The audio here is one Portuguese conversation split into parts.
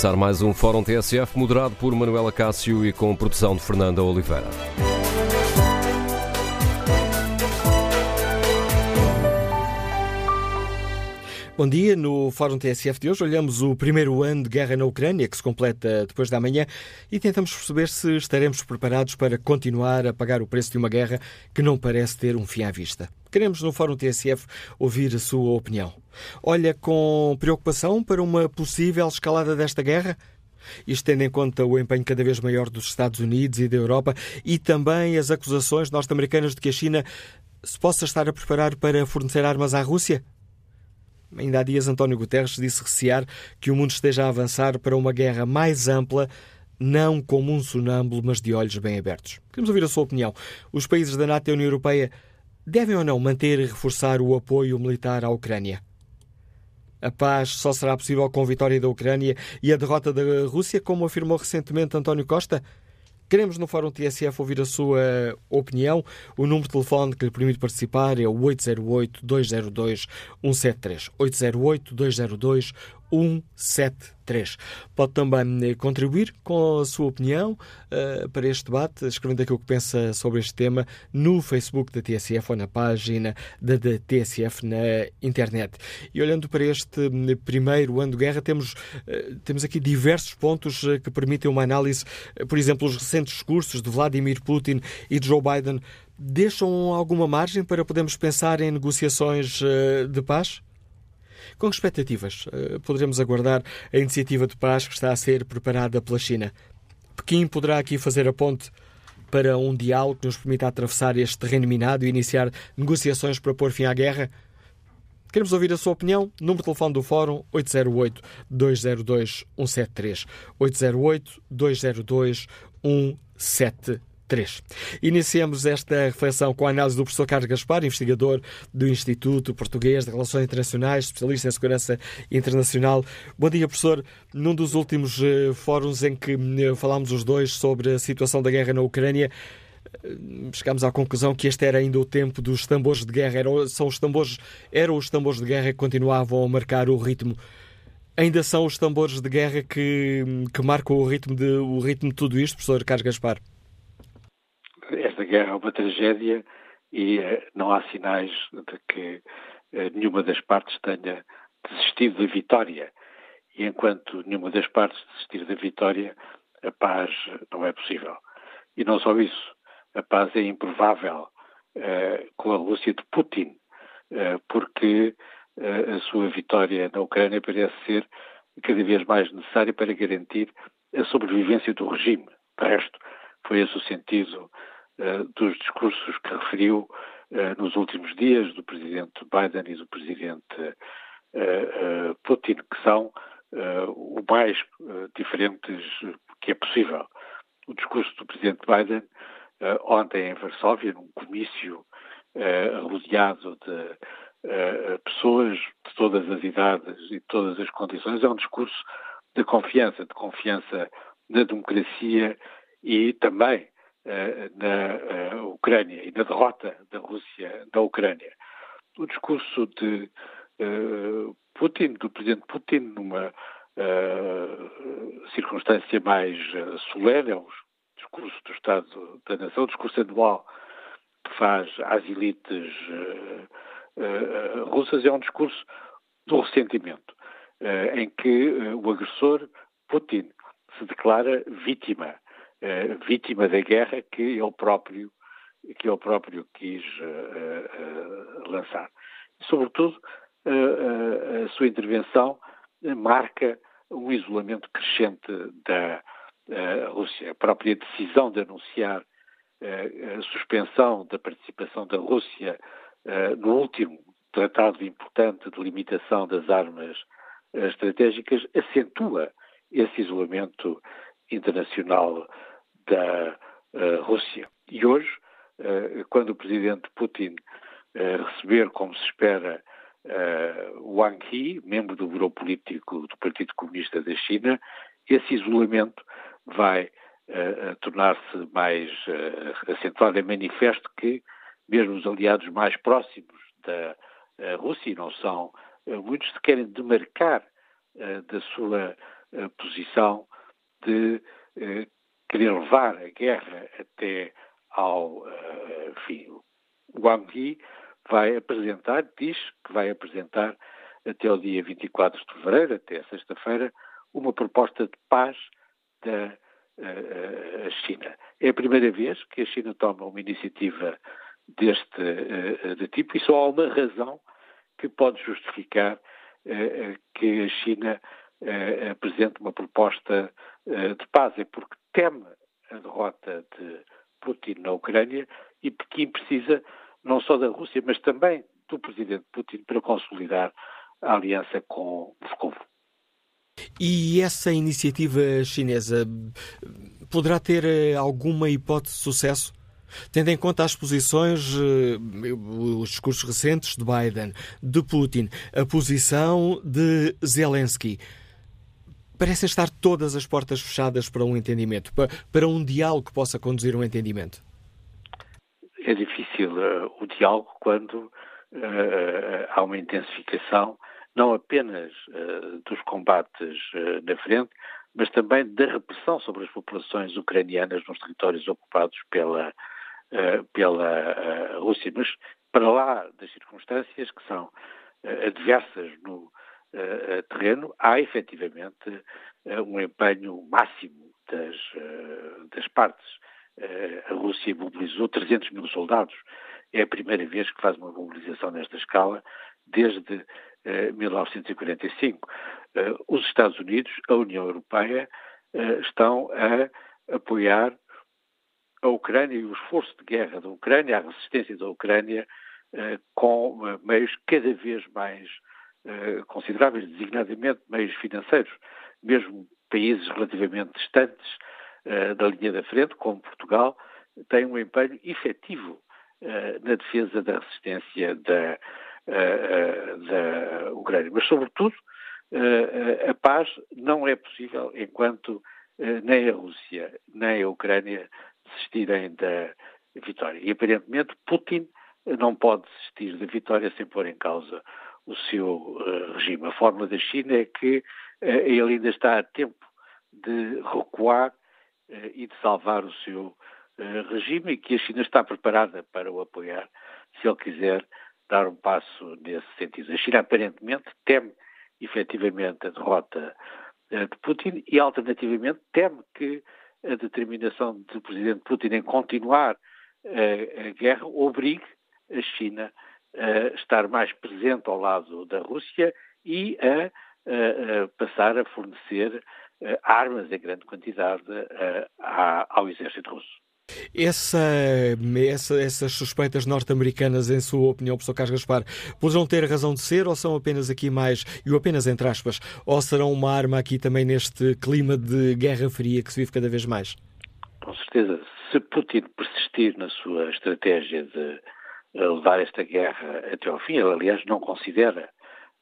começar mais um Fórum TSF moderado por Manuela Cássio e com produção de Fernanda Oliveira. Bom dia. No Fórum TSF de hoje olhamos o primeiro ano de guerra na Ucrânia, que se completa depois da manhã, e tentamos perceber se estaremos preparados para continuar a pagar o preço de uma guerra que não parece ter um fim à vista. Queremos, no Fórum TSF, ouvir a sua opinião. Olha com preocupação para uma possível escalada desta guerra? Isto tendo em conta o empenho cada vez maior dos Estados Unidos e da Europa e também as acusações norte-americanas de que a China se possa estar a preparar para fornecer armas à Rússia? Ainda há dias, António Guterres disse recear que o mundo esteja a avançar para uma guerra mais ampla, não como um sonâmbulo, mas de olhos bem abertos. Queremos ouvir a sua opinião. Os países da NATO e da União Europeia devem ou não manter e reforçar o apoio militar à Ucrânia? A paz só será possível com a vitória da Ucrânia e a derrota da Rússia, como afirmou recentemente António Costa? Queremos no Fórum TSF ouvir a sua opinião. O número de telefone que lhe permite participar é o 808-202-173. 808-202-173. Pode também eh, contribuir com a sua opinião uh, para este debate, escrevendo aquilo que pensa sobre este tema no Facebook da TSF ou na página da, TSF na internet. E olhando para este hum, primeiro ano de guerra, temos, uh, temos aqui diversos pontos que permitem uma análise. Por exemplo, os recentes discursos de Vladimir Putin e de Joe Biden deixam alguma margem para podermos pensar em negociações de paz? Com que expectativas eh, poderemos aguardar a iniciativa de paz que está a ser preparada pela China? Pequim poderá aqui fazer a ponte para um diálogo que nos permita atravessar este terreno minado e iniciar negociações para pôr fim à guerra? Queremos ouvir a sua opinião. Número de telefone do Fórum 808-202-173. 808-202-173. 3. Iniciamos esta reflexão com a análise do professor Carlos Gaspar, investigador do Instituto Português de Relações Internacionais, especialista em segurança internacional. Bom dia, professor. Num dos últimos uh, fóruns em que uh, falámos os dois sobre a situação da guerra na Ucrânia, uh, chegámos à conclusão que este era ainda o tempo dos tambores de guerra. Eram, são os tambores, eram os tambores de guerra que continuavam a marcar o ritmo ainda são os tambores de guerra que, que marcam o ritmo, de, o ritmo de tudo isto, professor Carlos Gaspar? Guerra é uma tragédia e eh, não há sinais de que eh, nenhuma das partes tenha desistido da vitória. E enquanto nenhuma das partes desistir da vitória, a paz não é possível. E não só isso, a paz é improvável uh, com a Rússia de Putin, uh, porque uh, a sua vitória na Ucrânia parece ser cada vez mais necessária para garantir a sobrevivência do regime. De resto, foi esse o sentido dos discursos que referiu uh, nos últimos dias do presidente Biden e do presidente uh, Putin, que são o mais diferentes que é possível. O discurso do presidente Biden ontem em Varsóvia, num comício rodeado de pessoas de todas as idades e de todas as condições, é um discurso de confiança, de confiança na democracia e também na uh, Ucrânia e na derrota da Rússia da Ucrânia. O discurso de uh, Putin, do presidente Putin, numa circunstância mais solene, é o discurso do Estado da Nação, o discurso anual que faz às elites russas, é um discurso do ressentimento, em que o agressor, Putin, se declara vítima uh, vítima da guerra que ele próprio, que ele próprio quis uh, lançar. Sobretudo, a sua intervenção marca um isolamento crescente da Rússia. A própria decisão de anunciar a suspensão da participação da Rússia no último tratado importante de limitação das armas estratégicas acentua esse isolamento internacional da uh, Rússia. E hoje, uh, quando o presidente Putin uh, receber, como se espera, Wang Yi, membro do Bureau Político do Partido Comunista da China, esse isolamento vai tornar-se mais acentuado. É manifesto que mesmo os aliados mais próximos da Rússia, e não são muitos, se querem demarcar da sua posição de querer levar a guerra até ao uh, enfim, Wang Yi vai apresentar, diz que vai apresentar até o dia 24 de fevereiro, até sexta-feira, uma proposta de paz da uh, China. É a primeira vez que a China toma uma iniciativa deste de tipo e só há uma razão que pode justificar que a China apresente uma proposta de paz. É porque teme a derrota de Putin na Ucrânia e Pequim precisa não só da Rússia, mas também do presidente Putin para consolidar a aliança com Moscou. E essa iniciativa chinesa poderá ter eh, alguma hipótese de sucesso? Tendo em conta as posições, eh, os discursos recentes de Biden, de Putin, a posição de Zelensky, parecem estar todas as portas fechadas para um entendimento, para um diálogo que possa conduzir um entendimento? É difícil uh, o diálogo quando uh, há uma intensificação não apenas uh, dos combates na frente, mas também da repressão sobre as populações ucranianas nos territórios ocupados pela, pela Rússia. Mas para lá das circunstâncias que são adversas no terreno, há efetivamente um empenho máximo das, das partes. a Rússia mobilizou 300 mil soldados. É a primeira vez que faz uma mobilização nesta escala desde 1945. Eh, eh, os Estados Unidos, a União Europeia, eh, estão a apoiar a Ucrânia e o esforço de guerra da Ucrânia, a resistência da Ucrânia, com meios cada vez mais consideráveis, designadamente meios financeiros. Mesmo países relativamente distantes da linha da frente, como Portugal, têm um empenho efetivo na defesa da resistência da, da Ucrânia. Mas, sobretudo, a paz não é possível enquanto nem a Rússia nem a Ucrânia desistirem da vitória. E, aparentemente, Putin não pode desistir da vitória sem pôr em causa o seu regime. A fórmula da China é que ele ainda está a tempo de recuar e de salvar o seu regime e que a China está preparada para o apoiar se ele quiser dar um passo nesse sentido. A China aparentemente teme efetivamente a derrota eh, de Putin e alternativamente teme que a determinação do presidente Putin em continuar a, eh, a guerra obrigue a China a estar mais presente ao lado da Rússia e a, a, a passar a fornecer eh, armas em grande quantidade ao exército russo. Essa, essa, essas suspeitas norte-americanas, em sua opinião, professor Carlos Gaspar, poderão ter razão de ser ou são apenas aqui mais, e apenas entre aspas, ou serão uma arma aqui também neste clima de guerra fria que se vive cada vez mais? Com certeza. Se Putin persistir na sua estratégia de eh, levar esta guerra até ao fim, ele, aliás, não considera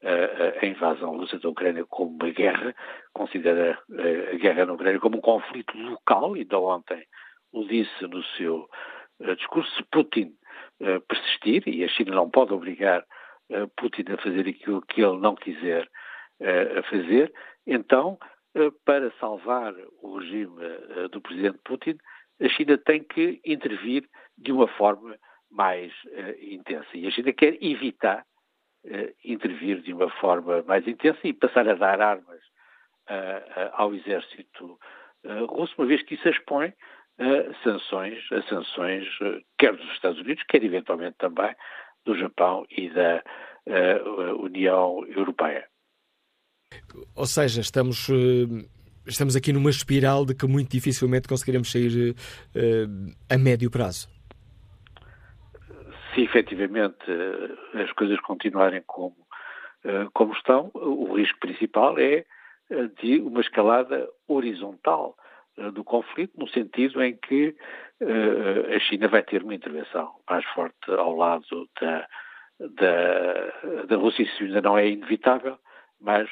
eh, a invasão russa da Ucrânia como uma guerra, considera eh, a guerra na Ucrânia como um conflito local, e de ontem o disse no seu discurso, se Putin persistir, e a China não pode obrigar Putin a fazer aquilo que ele não quiser fazer, então, para salvar o regime do presidente Putin, a China tem que intervir de uma forma mais intensa. E a China quer evitar intervir de uma forma mais intensa e passar a dar armas ao exército russo, uma vez que isso expõe sanções, a sanções quer dos Estados Unidos, quer eventualmente também do Japão e da uh, União Europeia. Ou seja, estamos, uh, estamos aqui numa espiral de que muito dificilmente conseguiremos sair uh, a médio prazo. Se efetivamente as coisas continuarem como, como estão, o risco principal é de uma escalada horizontal eh, do conflito, no sentido em que a China vai ter uma intervenção mais forte ao lado da, da, da Rússia. Isso ainda não é inevitável, mas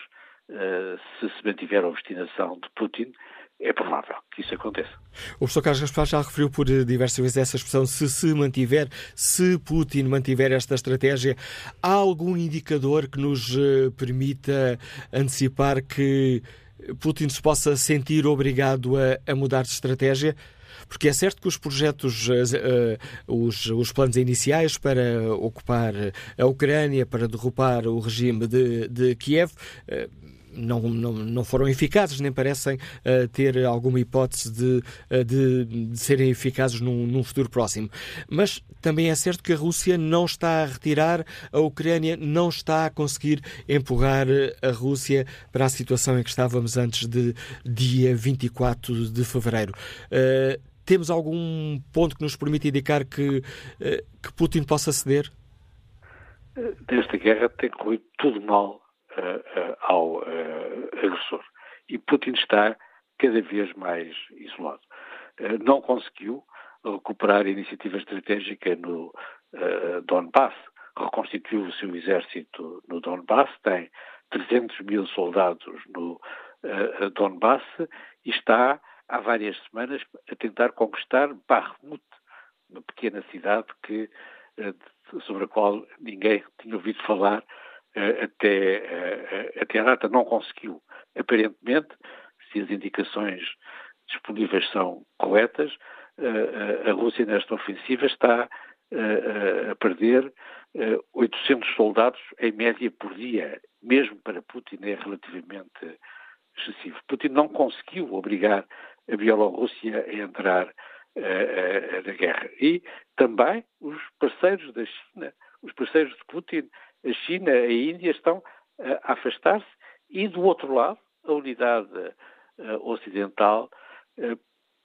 se se mantiver a obstinação de Putin, é provável que isso aconteça. O professor Carlos Gaspar já referiu por diversas vezes essa expressão, se se mantiver, se Putin mantiver esta estratégia, há algum indicador que nos permita antecipar que Putin se possa sentir obrigado a, a mudar de estratégia? Porque é certo que os projetos, uh, os, os planos iniciais para ocupar a Ucrânia, para derrubar o regime de, de Kiev, não, não, não foram eficazes, nem parecem uh, ter alguma hipótese de, uh, de, de, serem eficazes num, num, futuro próximo. Mas também é certo que a Rússia não está a retirar, a Ucrânia não está a conseguir empurrar a Rússia para a situação em que estávamos antes de dia 24 de fevereiro. Uh, temos algum ponto que nos permite indicar que, que Putin possa ceder? Desta guerra tem corrido tudo mal ao agressor. E Putin está cada vez mais isolado. não conseguiu recuperar a iniciativa estratégica no Donbass, reconstituiu o seu exército no Donbass, tem 300 mil soldados no Donbass e está há várias semanas a tentar conquistar Bakhmut, uma pequena cidade que, sobre a qual ninguém tinha ouvido falar eh, até, até a data não conseguiu. Aparentemente, se as indicações disponíveis são corretas, a Rússia nesta ofensiva está a perder 800 soldados em média por dia. Mesmo para Putin é relativamente excessivo. Putin não conseguiu obrigar a Bielorrússia a entrar na guerra. E também os parceiros da China, os parceiros de Putin, a China a Índia estão a afastar-se e, do outro lado, a unidade uh, ocidental uh,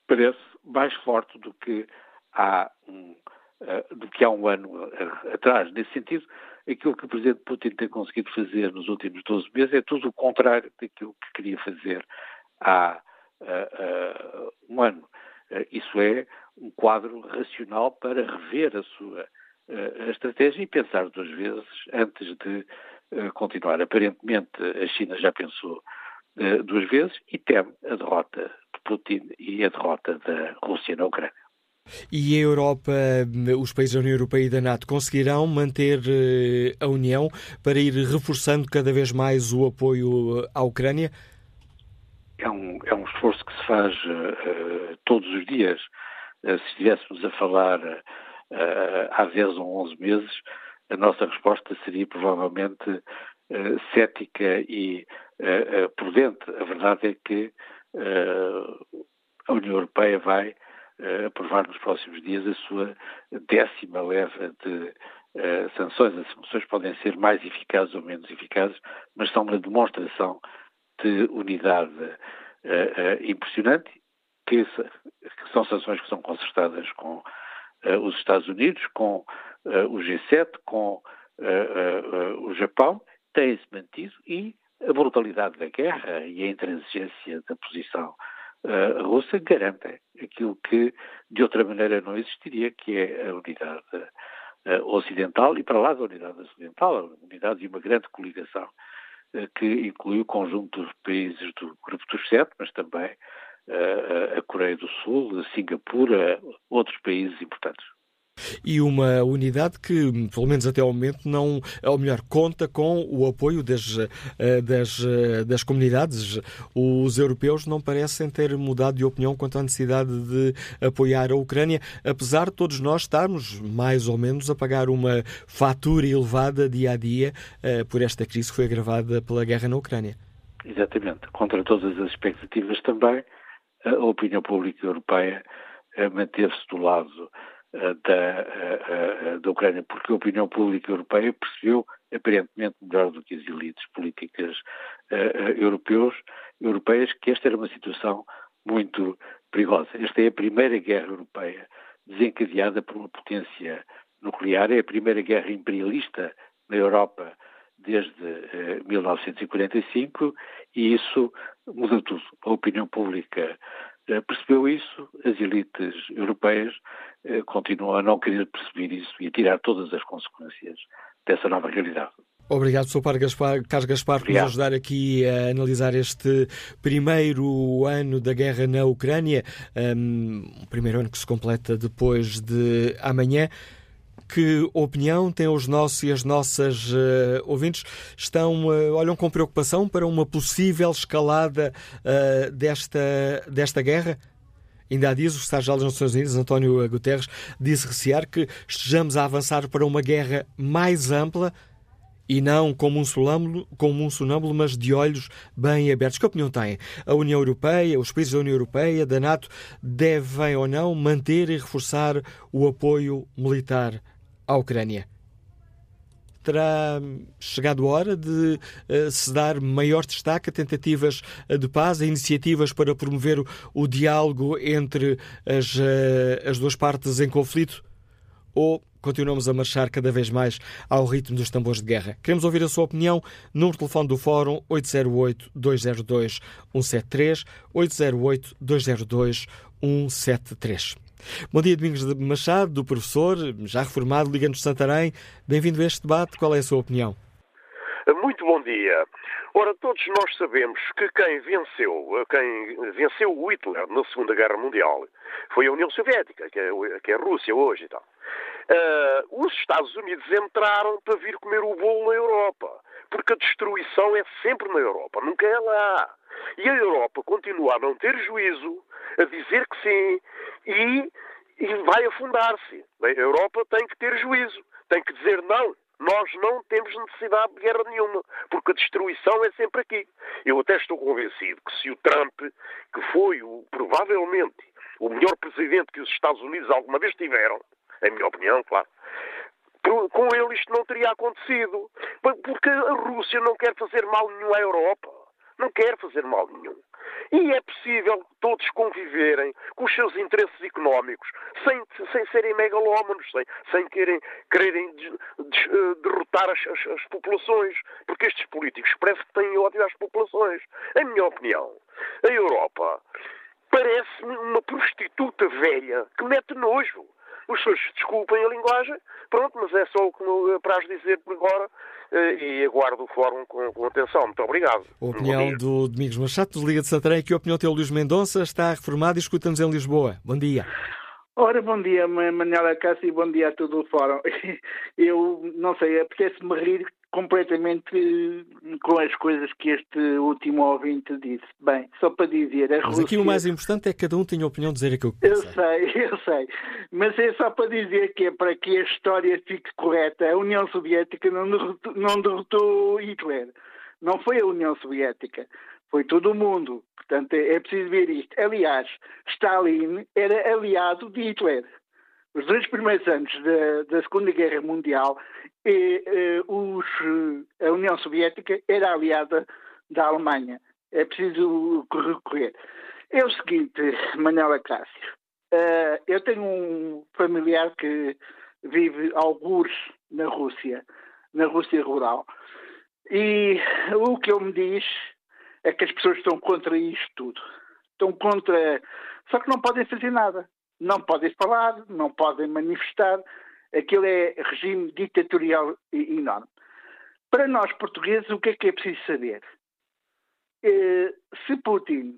parece mais forte do que há um, uh, do que há um ano atrás. Nesse sentido, aquilo que o Presidente Putin tem conseguido fazer nos últimos 12 meses é tudo o contrário daquilo que queria fazer há um ano. isso é um quadro racional para rever a sua a estratégia e pensar duas vezes antes de uh, continuar. Aparentemente, a China já pensou uh, duas vezes e teme a derrota de Putin e a derrota da Rússia na Ucrânia. E a Europa, os países da União Europeia e da NATO conseguirão manter uh, a União para ir reforçando cada vez mais o apoio à Ucrânia? É um, é um esforço que se faz todos os dias. se estivéssemos a falar uh, há 10 ou 11 meses, a nossa resposta seria provavelmente uh, cética e uh, prudente. A verdade é que a União Europeia vai aprovar nos próximos dias a sua décima leva de sanções. As sanções podem ser mais eficazes ou menos eficazes, mas são uma demonstração de unidade impressionante, que, são sanções que são concertadas com os Estados Unidos, com uh, o G7, com uh, o Japão, têm-se mantido e a brutalidade da guerra e a intransigência da posição russa garantem aquilo que de outra maneira não existiria, que é a unidade ocidental e para lá da unidade ocidental, a unidade de uma grande coligação que inclui o conjunto dos países do Grupo dos Sete, mas também a Coreia do Sul, a Singapura, outros países importantes. E uma unidade que, pelo menos até ao momento, não, ou melhor, conta com o apoio das, eh, das, eh, das comunidades. Os europeus não parecem ter mudado de opinião quanto à necessidade de apoiar a Ucrânia, apesar de todos nós estarmos, mais ou menos, a pagar uma fatura elevada dia a dia eh, por esta crise que foi agravada pela guerra na Ucrânia. Exatamente. Contra todas as expectativas também, a opinião pública europeia manteve-se do lado da, da Ucrânia, porque a opinião pública europeia percebeu, aparentemente melhor do que as elites políticas europeus, europeias, que esta era uma situação muito perigosa. Esta é a primeira guerra europeia desencadeada por uma potência nuclear, é a primeira guerra imperialista na Europa desde 1945 e isso muda tudo. A opinião pública eh, percebeu isso, as elites europeias eh, continuam a não querer perceber isso e a tirar todas as consequências dessa nova realidade. Obrigado, Sr. Carlos Gaspar, por nos ajudar aqui a analisar este primeiro ano da guerra na Ucrânia, um primeiro ano que se completa depois de amanhã. Que opinião têm os nossos e as nossas uh, ouvintes? Estão, uh, olham com preocupação para uma possível escalada uh, desta, desta guerra? Ainda há dias, o secretário-geral das Nações Unidas, António Guterres, disse recear que estejamos a avançar para uma guerra mais ampla e não como um, sonâmbulo, como um sonâmbulo, mas de olhos bem abertos. Que opinião têm? A União Europeia, os países da União Europeia, da NATO, devem ou não manter e reforçar o apoio militar à Ucrânia? terá chegado a hora de uh, se dar maior destaque a tentativas eh, de paz, a iniciativas para promover o, o diálogo entre as, uh, as duas partes em conflito? Ou continuamos a marchar cada vez mais ao ritmo dos tambores de guerra. Queremos ouvir a sua opinião. De telefone do Fórum 808-202-173, 808-202-173. Bom dia, Domingos Machado, do professor, já reformado, Liga-nos de Santarém. Bem-vindo a este debate. Qual é a sua opinião? Muito bom dia. Ora, todos nós sabemos que quem venceu, quem venceu Hitler na Segunda Guerra Mundial foi a União Soviética, que é, que é a Rússia hoje e tal. Uh, os Estados Unidos entraram para vir comer o bolo na Europa, porque a destruição é sempre na Europa, nunca é lá. E a Europa continua a não ter juízo, a dizer que sim, e, e vai afundar-se. A Europa tem que ter juízo, tem que dizer não. Nós não temos necessidade de guerra nenhuma, porque a destruição é sempre aqui. Eu até estou convencido que se o Trump, que foi o, provavelmente o melhor presidente que os Estados Unidos alguma vez tiveram, em minha opinião, claro, com ele isto não teria acontecido. Porque a Rússia não quer fazer mal nenhum à Europa. Não quer fazer mal nenhum. E é possível todos conviverem com os seus interesses económicos, sem, sem serem megalómanos, sem, sem querem, quererem eh, derrotar as, as, as, populações, porque estes políticos parece que têm ódio às populações. Em minha opinião, a Europa parece uma prostituta velha que mete nojo. Os senhores desculpem a linguagem, pronto, mas é só o que me apraz dizer por agora eh, e aguardo o fórum com, com atenção. Muito obrigado. A opinião do Domingos Machado, do Liga de Santarém. Que opinião tem o Luís Mendonça? Está reformado e escuta-nos em Lisboa. Bom dia. Ora, bom dia, Manuela Cássio, e bom dia a todo o fórum. Eu não sei, apetece-me rir completamente com as coisas que este último ouvinte disse. Bem, só para dizer, Mas Rússia... aqui o mais importante é que cada um tenha a opinião de dizer aquilo que pensa. Eu sei, eu sei. Mas é só para dizer que é para que a história fique correta. A União Soviética não derrotou, não derrotou Hitler. Não foi a União Soviética. Foi todo o mundo. Portanto, é, é preciso ver isto. Aliás, Stalin era aliado de Hitler. Os dois primeiros anos da, da Segunda Guerra Mundial, e, os, a União Soviética era aliada da Alemanha. É preciso recorrer. É o seguinte, Manuela Cássio. Uh, eu tenho um familiar que vive algures na Rússia, na Rússia rural. E o que ele me diz é que as pessoas estão contra isto tudo. Estão contra. Só que não podem fazer nada. Não podem falar, não podem manifestar. Aquilo é regime ditatorial enorme. Para nós portugueses, o que é que é preciso saber? Eh, se Putin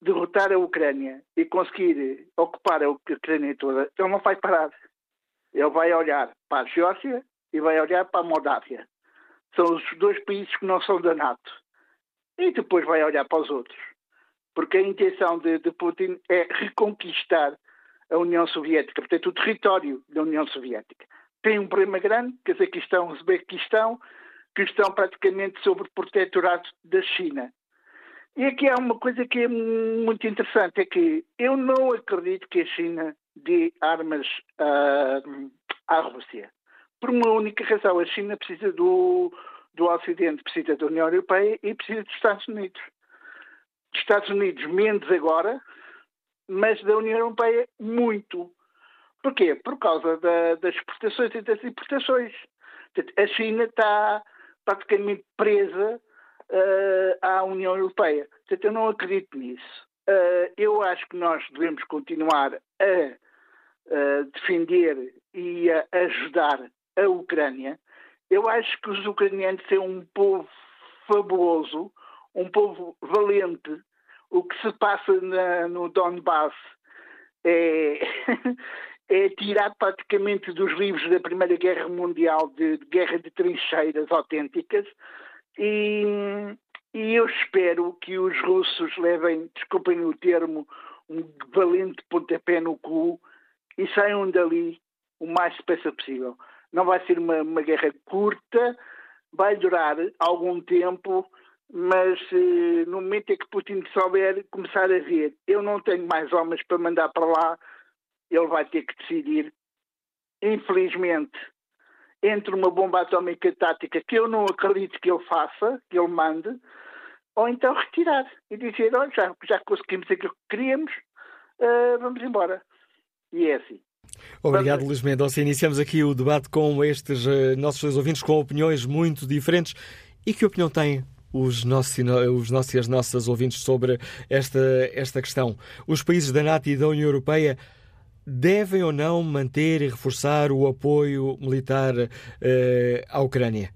derrotar a Ucrânia e conseguir ocupar a Ucrânia toda, ele não vai parar. Ele vai olhar para a Geórgia e vai olhar para a Moldávia. São os dois países que não são da NATO e depois vai olhar para os outros. Porque a intenção de, de Putin é reconquistar a União Soviética, portanto, o território da União Soviética. Tem um problema grande, Cazaquistão, Uzbequistão, que estão praticamente sob o protetorado da China. E aqui há uma coisa que é muito interessante, é que eu não acredito que a China dê armas uh, à Rússia. Por uma única razão, a China precisa do, do Ocidente precisa da União Europeia e precisa dos Estados Unidos. Dos Estados Unidos menos agora, mas da União Europeia muito. Porquê? Por causa da, das exportações e das importações. A China está praticamente presa uh, à União Europeia. Portanto, eu não acredito nisso. Uh, eu acho que nós devemos continuar a uh, defender e a ajudar a Ucrânia, eu acho que os ucranianos são um povo fabuloso, um povo valente. O que se passa na, no Donbass é, é tirar praticamente dos livros da Primeira Guerra Mundial de, de guerra de trincheiras autênticas e, e eu espero que os russos levem, desculpem o termo, um valente pontapé no cu e saiam dali o mais depressa possível. Não vai ser uma, uma guerra curta, vai durar algum tempo, mas eh, no momento em que Putin souber começar a ver, eu não tenho mais homens para mandar para lá, ele vai ter que decidir, infelizmente, entre uma bomba atómica tática que eu não acredito que ele faça, que ele mande, ou então retirar e dizer, olha, já, já conseguimos aquilo que queríamos, uh, vamos embora. E é assim. Obrigado, Luís Mendonça. Iniciamos aqui o debate com estes uh, nossos ouvintes com opiniões muito diferentes. E que opinião têm os nossos, os nossos e as nossas ouvintes sobre esta, esta questão? Os países da NATO e da União Europeia devem ou não manter e reforçar o apoio militar uh, à Ucrânia?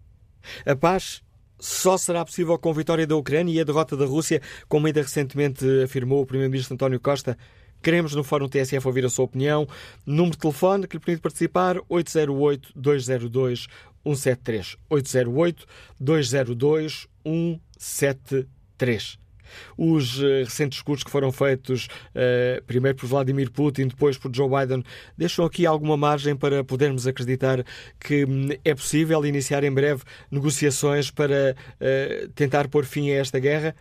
A paz só será possível com a vitória da Ucrânia e a derrota da Rússia, como ainda recentemente afirmou o Primeiro-Ministro António Costa. Queremos no Fórum TSF ouvir a sua opinião. Número de telefone que lhe permite participar: 808-202-173. 808-202-173 os uh, recentes discursos que foram feitos uh, primeiro por Vladimir Putin, depois por Joe Biden, deixam aqui alguma margem para podermos acreditar que hum, é possível iniciar em breve negociações para uh, tentar pôr fim a esta guerra?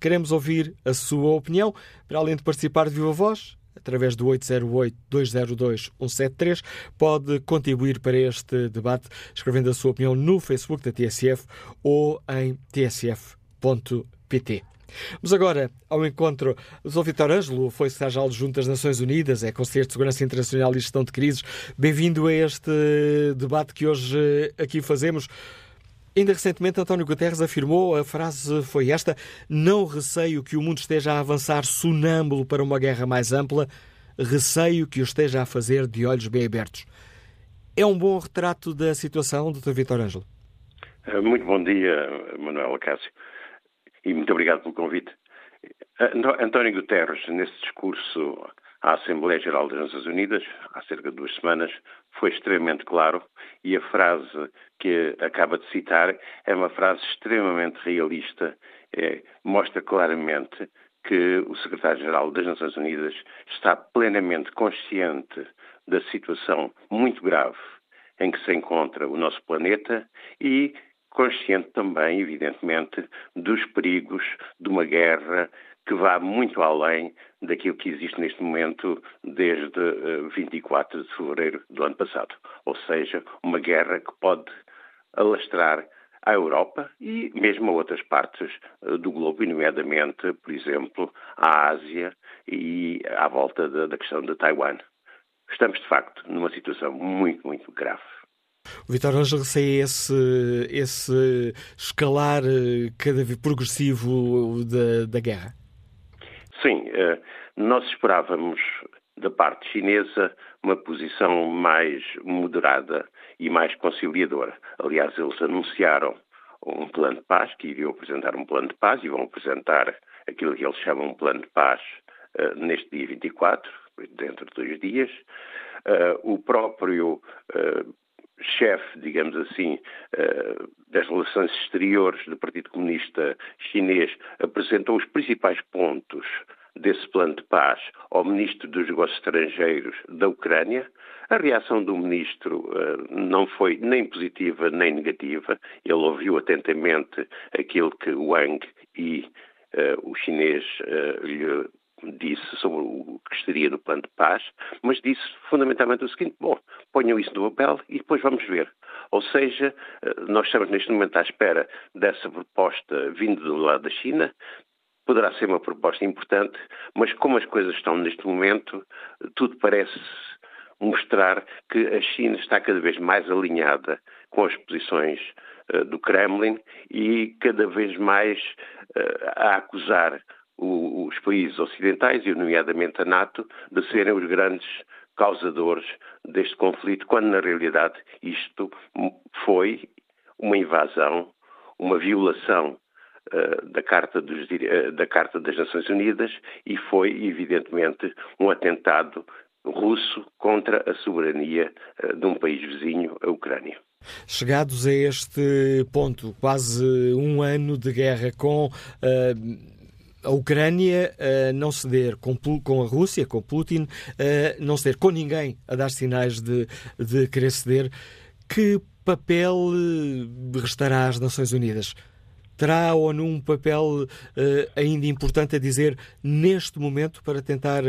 Queremos ouvir a sua opinião, para além de participar de viva voz, através do 808-202-173. Pode contribuir para este debate escrevendo a sua opinião no Facebook da TSF ou em tsf.pt. Vamos agora ao encontro do Sr. Vitor Ângelo, foi secretário adjunto das Nações Unidas, é Conselheiro de Segurança Internacional e Gestão de Crises. Bem-vindo a este debate que hoje aqui fazemos. Ainda recentemente, António Guterres afirmou, a frase foi esta: Não receio que o mundo esteja a avançar sonâmbulo para uma guerra mais ampla, receio que o esteja a fazer de olhos bem abertos. É um bom retrato da situação, Dr. Vitor Ângelo? Muito bom dia, Manuela Cássio e muito obrigado pelo convite. António Guterres, nesse discurso à Assembleia Geral das Nações Unidas, há cerca de duas semanas, foi extremamente claro e a frase que acaba de citar é uma frase extremamente realista, é, mostra claramente que o Secretário-Geral das Nações Unidas está plenamente consciente da situação muito grave em que se encontra o nosso planeta e consciente também, evidentemente, dos perigos de uma guerra que vá muito além daquilo que existe neste momento desde 24 eh, de fevereiro do ano passado. Ou seja, uma guerra que pode alastrar à Europa e mesmo a outras partes eh, do globo, nomeadamente, por exemplo, à Ásia e à volta da, questão de Taiwan. Estamos, de facto, numa situação muito, muito grave. O Vitor Ângelo receia esse, esse escalar eh, cada vez progressivo da, da guerra? Sim, eh, nós esperávamos da parte chinesa uma posição mais moderada e mais conciliadora. Aliás, eles anunciaram um plano de paz, que iriam apresentar um plano de paz e vão apresentar aquilo que eles chamam um plano de paz uh, neste dia 24, dentro de dois dias. Uh, o próprio chefe, digamos assim, eh, das relações exteriores do Partido Comunista Chinês, apresentou os principais pontos desse plano de paz ao Ministro dos Negócios Estrangeiros da Ucrânia. A reação do Ministro uh, não foi nem positiva nem negativa. Ele ouviu atentamente aquilo que Wang e uh, o chinês uh, lhe disse sobre o que estaria no plano de paz, mas disse fundamentalmente o seguinte: bom, ponham isso no papel e depois vamos ver. Ou seja, eh, nós estamos neste momento à espera dessa proposta vindo do lado da China. Poderá ser uma proposta importante, mas como as coisas estão neste momento, tudo parece mostrar que a China está cada vez mais alinhada com as posições uh, do Kremlin e cada vez mais uh, a acusar os países ocidentais, e nomeadamente a NATO, de serem os grandes causadores deste conflito, quando na realidade isto foi uma invasão, uma violação uh, da, Carta dos, uh, da Carta das Nações Unidas e foi, evidentemente, um atentado russo contra a soberania uh, de um país vizinho, a Ucrânia. Chegados a este ponto, quase um ano de guerra com a Ucrânia uh, não ceder com, com, a Rússia, com Putin, uh, não ceder com ninguém a dar sinais de, de querer ceder, que papel restará às Nações Unidas? Terá a ONU um papel uh, ainda importante a dizer neste momento para tentar,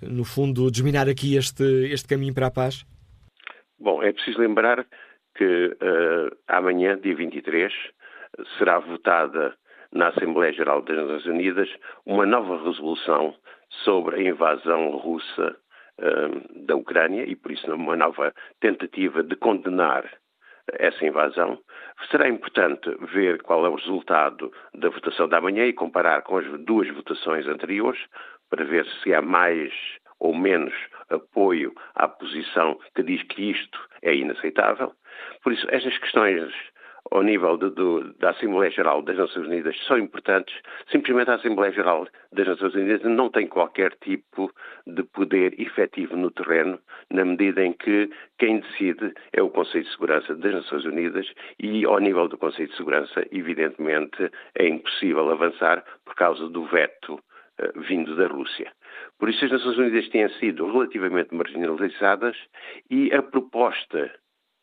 no fundo, desminar aqui este, este caminho para a paz? Bom, é preciso lembrar que amanhã, dia 23, será votada na Assembleia Geral das Nações Unidas uma nova resolução sobre a invasão russa uh, da Ucrânia e, por isso, uma nova tentativa de condenar essa invasão. Será importante ver qual é o resultado da votação da manhã e comparar com as duas votações anteriores para ver se há mais ou menos apoio à posição que diz que isto é inaceitável. Por isso, estas questões ao nível de, da Assembleia Geral das Nações Unidas são importantes. Simplesmente a Assembleia Geral das Nações Unidas não tem qualquer tipo de poder efetivo no terreno, na medida em que quem decide é o Conselho de Segurança das Nações Unidas e, ao nível do Conselho de Segurança, evidentemente, é impossível avançar por causa do veto uh, vindo da Rússia. Por isso, as Nações Unidas têm sido relativamente marginalizadas e a proposta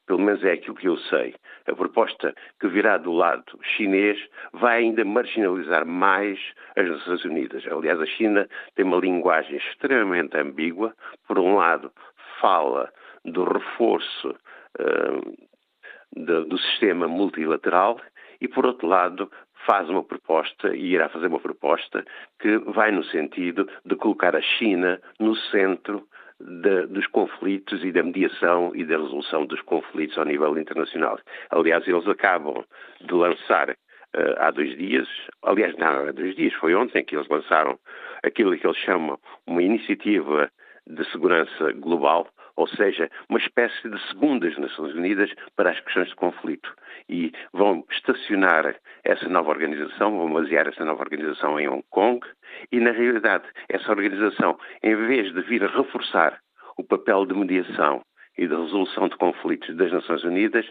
pelo menos é aquilo que eu sei, a proposta que virá do lado chinês vai ainda marginalizar mais as Nações Unidas. Aliás, a China tem uma linguagem extremamente ambígua. Por um lado, fala do reforço uh, do, do sistema multilateral e, por outro lado, faz uma proposta e irá fazer uma proposta que vai no sentido de colocar a China no centro de, dos conflitos e da mediação e da resolução dos conflitos ao nível internacional. Aliás, eles acabam de lançar uh, há dois dias, aliás, não, há dois dias, foi ontem que eles lançaram aquilo que eles chamam uma iniciativa de segurança global, ou seja, uma espécie de segundas Nações Unidas para as questões de conflito. E vão estacionar essa nova organização, vão basear essa nova organização em Hong Kong, e na realidade essa organização, em vez de vir a reforçar o papel de mediação e de resolução de conflitos das Nações Unidas,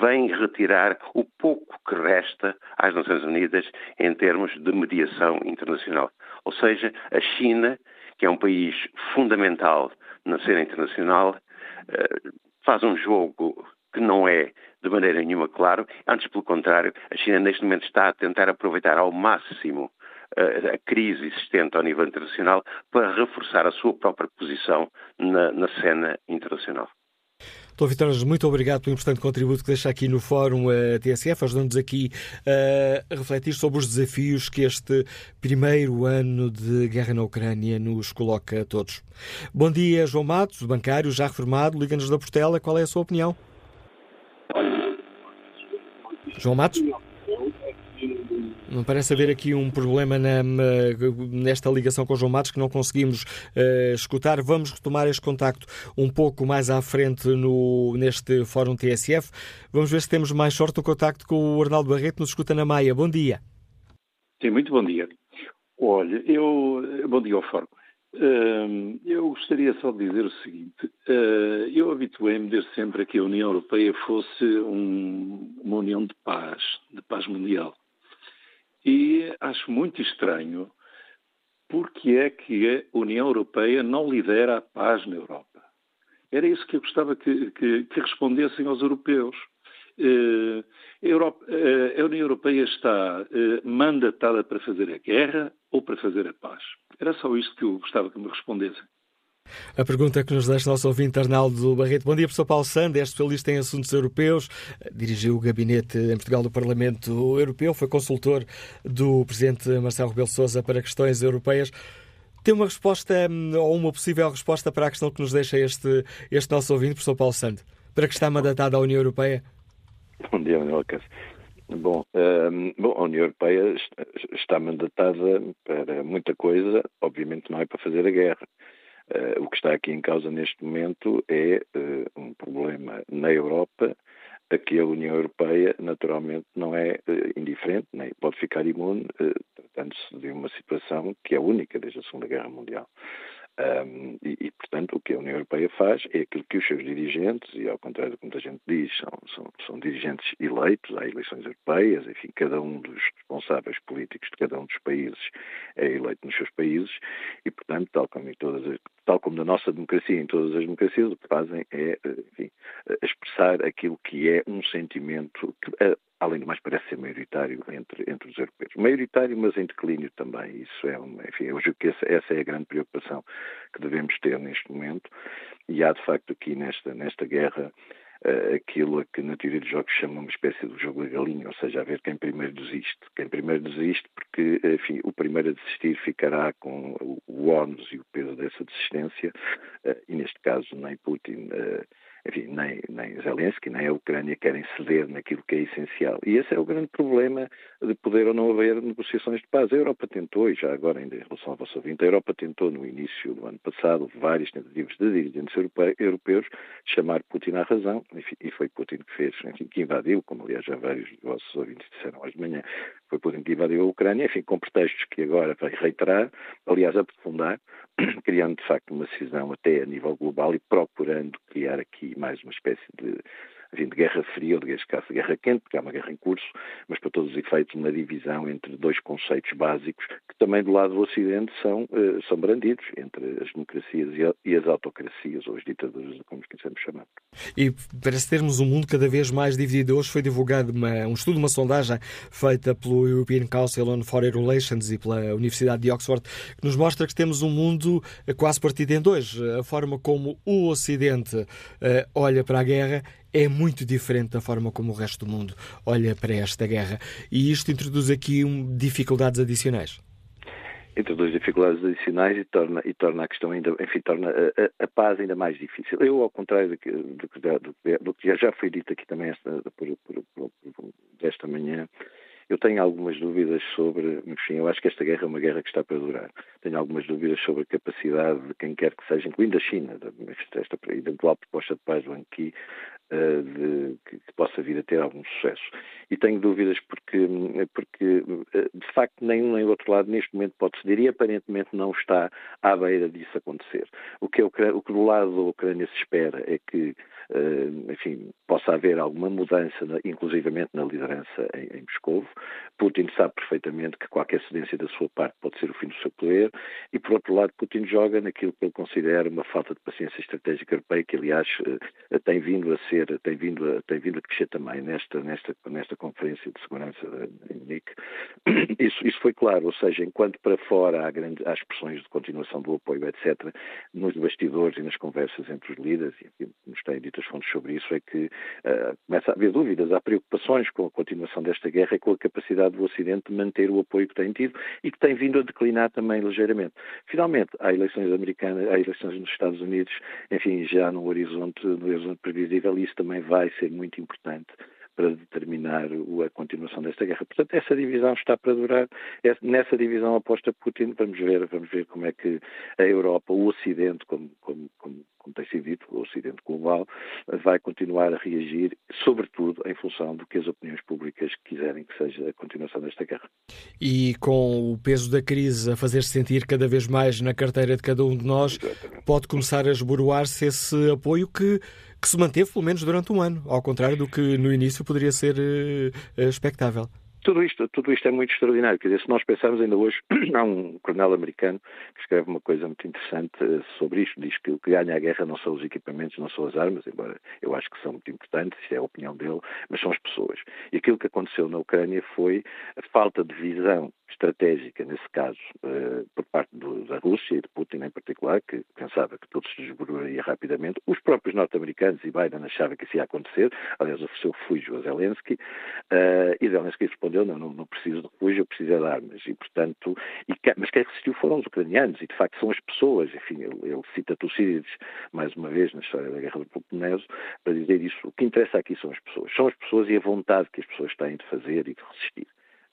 vem retirar o pouco que resta às Nações Unidas em termos de mediação internacional. Ou seja, a China, que é um país fundamental na cena internacional, eh, faz um jogo que não é de maneira nenhuma claro. Antes, pelo contrário, a China neste momento está a tentar aproveitar ao máximo eh, a crise existente ao nível internacional para reforçar a sua própria posição na, na cena internacional. Doutor Vitor, muito obrigado pelo importante contributo que deixa aqui no Fórum uh, TSF, ajudando-nos aqui uh, a refletir sobre os desafios que este primeiro ano de guerra na Ucrânia nos coloca a todos. Bom dia, João Matos, bancário, já reformado, liga-nos da Portela, qual é a sua opinião? João Matos? Não parece haver aqui um problema na, nesta ligação com o João Matos que não conseguimos uh, escutar. Vamos retomar este contacto um pouco mais à frente no, neste Fórum TSF. Vamos ver se temos mais sorte no contacto com o Arnaldo Barreto, nos escuta na Maia. Bom dia. Sim, muito bom dia. Olha, eu. Bom dia ao Fórum. Uh, eu gostaria só de dizer o seguinte: uh, eu habituei-me desde sempre a que a União Europeia fosse um, uma união de paz, de paz mundial. E acho muito estranho porque é que a União Europeia não lidera a paz na Europa. Era isso que eu gostava que, que, que respondessem aos europeus. Uh, a, Europa, uh, a, União Europeia está uh, mandatada para fazer a guerra ou para fazer a paz? Era só isso que eu gostava que me respondessem. A pergunta que nos deixa o nosso ouvinte Arnaldo Barreto. Bom dia, professor Paulo Sand, é especialista em assuntos europeus, dirigiu o gabinete em Portugal do Parlamento Europeu, foi consultor do presidente Marcelo Rebelo Sousa para questões europeias. Tem uma resposta hum, ou uma possível resposta para a questão que nos deixa este, este nosso ouvinte, professor Paulo Sand? Para que está mandatada a União Europeia? Bom dia, Manuel Cássio. Bom, um, bom, a União Europeia está mandatada para muita coisa, obviamente não é para fazer a guerra. Uh, o que está aqui em causa neste momento é uh, um problema na Europa a que a União Europeia naturalmente não é uh, indiferente, nem pode ficar imune, tratando-se de uma situação que é única desde a Segunda Guerra Mundial. Um, e, e, portanto, o que a União Europeia faz é aquilo que os seus dirigentes, e ao contrário do que muita gente diz, são, são, são dirigentes eleitos, há eleições europeias, enfim, cada um dos responsáveis políticos de cada um dos países é eleito nos seus países, e, portanto, tal como, em todas as, tal como na nossa democracia, em todas as democracias, o que fazem é, enfim, expressar aquilo que é um sentimento que, além do mais, parece ser maioritário entre, entre os europeus. Maioritário, mas em declínio também. Isso é, enfim, eu julgo que essa, essa, é a grande preocupação que devemos ter neste momento. E há, de facto, aqui nesta, nesta guerra uh, aquilo a que na teoria dos jogos chama uma espécie de jogo da galinha, ou seja, a ver quem primeiro desiste. Quem primeiro desiste, porque, enfim, o primeiro a desistir ficará com o, ónus e o peso dessa desistência, uh, e neste caso nem Putin. Uh, enfim, nem, nem Zelensky, nem a Ucrânia querem ceder naquilo que é essencial. E esse é o grande problema de poder ou não haver negociações de paz. A Europa tentou, e já agora ainda em relação ao vosso ouvinte, a Europa tentou no início do ano passado várias tentativas de dirigentes europeus chamar Putin à razão, enfim, e foi Putin que fez, enfim, que invadiu, como aliás já vários dos vossos ouvintes disseram hoje de manhã, foi Putin que invadiu a Ucrânia, enfim, com pretextos que agora vai reiterar, aliás, aprofundar, criando de facto uma cisão até a nível global e procurando criar aqui mais uma espécie de enfim, de guerra fria ou de guerra, guerra quente, porque há uma guerra em curso, mas para todos os efeitos uma divisão entre dois conceitos básicos que também do lado do Ocidente são, uh, são brandidos, entre as democracias e, as autocracias, ou as ditaduras, como quisermos chamar. E para termos um mundo cada vez mais dividido, hoje foi divulgado uma, um estudo, uma sondagem feita pelo European Council on Foreign Relations e pela Universidade de Oxford, que nos mostra que temos um mundo quase partido em dois. A forma como o Ocidente uh, olha para a guerra é muito diferente da forma como o resto do mundo olha para esta guerra. E isto introduz aqui um, dificuldades adicionais. Introduz dificuldades adicionais e torna, e torna a questão ainda, enfim, torna a, a paz ainda mais difícil. Eu, ao contrário do que, do, do, do que já foi dito aqui também esta, por, por, por, manhã, eu tenho algumas dúvidas sobre, enfim, eu acho que esta guerra é uma guerra que está para durar. Tenho algumas dúvidas sobre a capacidade de quem quer que seja, incluindo a China, esta eventual proposta de paz do Anki, de, que, que, possa vir a ter algum sucesso. E tenho dúvidas porque, porque eh, de facto, nenhum nem o outro lado neste momento pode ceder e aparentemente não está à beira disso acontecer. O que, é, o que do lado da Ucrânia se espera é que eh, enfim, possa haver alguma mudança, inclusivamente na liderança em, em Moscou. Putin sabe perfeitamente que qualquer cedência da sua parte pode ser o fim do seu poder e, por outro lado, Putin joga naquilo que ele considera uma falta de paciência estratégica europeia, que, aliás, tem vindo a ser crescer, tem vindo a, tem vindo a crescer também nesta, nesta, nesta Conferência de Segurança em Munique. Isso, isso foi claro, ou seja, enquanto para fora há, grande, há expressões de continuação do apoio, etc., nos bastidores e nas conversas entre os líderes, e nos têm dito as fontes sobre isso, é que uh, começa a haver dúvidas, há preocupações com a continuação desta guerra e com a capacidade do Ocidente de manter o apoio que tem tido e que tem vindo a declinar também ligeiramente. Finalmente, há eleições americanas, há eleições nos Estados Unidos, enfim, já no horizonte, no horizonte previsível, isso também vai ser muito importante para determinar a continuação desta guerra. Portanto, essa divisão está para durar. Nessa divisão aposta Putin, vamos ver, vamos ver como é que a Europa, o Ocidente, como, como, como, como tem sido dito, o Ocidente global, vai continuar a reagir, sobretudo em função do que as opiniões públicas quiserem que seja a continuação desta guerra. E com o peso da crise a fazer-se sentir cada vez mais na carteira de cada um de nós, Exatamente. pode começar a esboroar-se esse apoio que que se manteve pelo menos durante um ano, ao contrário do que no início poderia ser uh, expectável. Tudo isto, tudo isto é muito extraordinário. Quer dizer, se nós pensarmos ainda hoje, há um coronel americano que escreve uma coisa muito interessante eh, sobre isto. Diz que o que ganha a guerra não são os equipamentos, não são as armas, embora eu acho que são muito importantes, isto é a opinião dele, mas são as pessoas. E aquilo que aconteceu na Ucrânia foi a falta de visão estratégica, nesse caso, uh, por parte do, da Rússia e de Putin em particular, que pensava que tudo se desboronaria rapidamente. Os próprios norte-americanos e Biden achavam que isso ia acontecer, aliás, ofereceu refúgio a Zelensky, uh, e Zelensky respondeu, não, não, não preciso de refúgio, eu preciso de armas. E, portanto, e, mas quem resistiu foram os ucranianos, e de facto são as pessoas, enfim, ele, ele cita Tucídides, mais uma vez, na história da Guerra do Peloponeso, para dizer isso. O que interessa aqui são as pessoas. São as pessoas e a vontade que as pessoas têm de fazer e de resistir.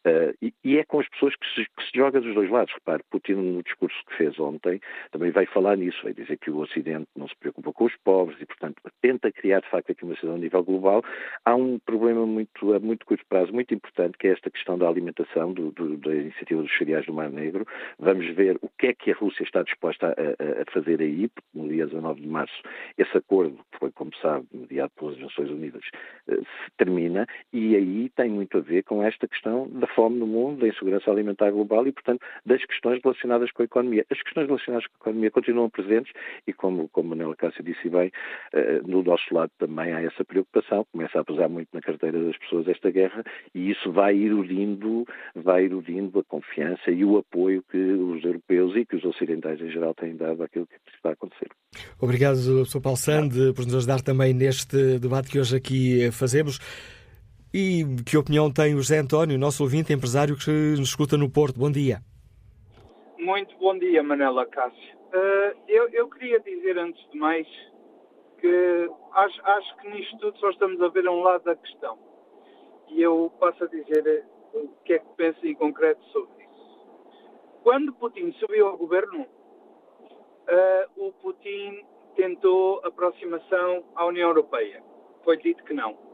Uh, e, e, é com as pessoas que se, que se, joga dos dois lados. Repare, Putin, no discurso que fez ontem, também vai falar nisso, vai dizer que o Ocidente não se preocupa com os pobres e, portanto, tenta criar, de facto, aqui uma cidade a nível global. Há um problema muito, a muito curto prazo, muito importante, que é esta questão da alimentação, do, do, da iniciativa dos cereais do Mar Negro. Vamos ver o que é que a Rússia está disposta a, a, a fazer aí, porque no dia 19 de março esse acordo, que foi, como sabe, mediado pelas Nações Unidas, uh, se termina, e aí tem muito a ver com esta questão da fome no mundo, da insegurança alimentar global e, portanto, das questões relacionadas com a economia. As questões relacionadas com a economia continuam presentes e, como, como Manela Cássio disse bem, uh, no nosso lado também há essa preocupação, começa a pesar muito na carteira das pessoas esta guerra e isso vai erudindo, vai erudindo a confiança e o apoio que os europeus e que os ocidentais em geral têm dado àquilo que está a acontecer. Obrigado, Sr. Paulo Sande, por nos ajudar também neste debate que hoje aqui fazemos. E que opinião tem o José António, nosso ouvinte empresário que nos escuta no Porto? Bom dia. Muito bom dia, Manela Cássio. Uh, eu, eu, queria dizer, antes de mais, que acho, acho, que nisto tudo só estamos a ver um lado da questão. E eu passo a dizer o que é que penso em concreto sobre isso. Quando Putin subiu ao governo, uh, o Putin tentou aproximação à União Europeia. Foi dito que não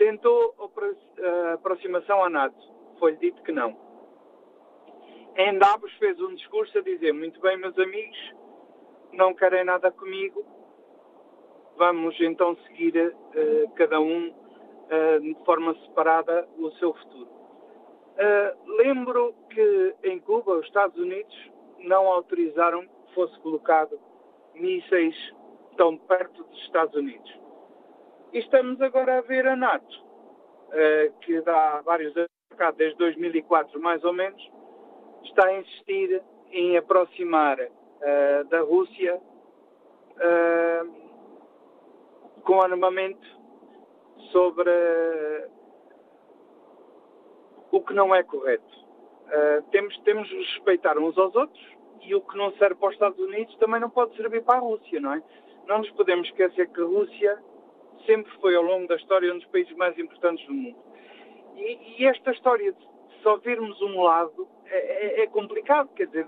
tentou a aproximação à NATO. Foi-lhe dito que não. Em Davos fez um discurso a dizer: Muito bem, meus amigos, não querem nada comigo, vamos então seguir uh, cada um uh, de forma separada o seu futuro. Uh, lembro que em Cuba os Estados Unidos não autorizaram que fosse colocado mísseis tão perto dos Estados Unidos. E estamos agora a ver a NATO, uh, que dá vários anos, desde 2004 mais ou menos, está a insistir em aproximar uh, da Rússia uh, com armamento sobre o que não é correto. temos, temos de respeitar uns aos outros e o que não serve para os Estados Unidos também não pode servir para a Rússia, não é? Não nos podemos esquecer que a Rússia sempre foi ao longo da história um dos países mais importantes do mundo. E, e esta história de só vermos um lado é, é, é, complicado, quer dizer,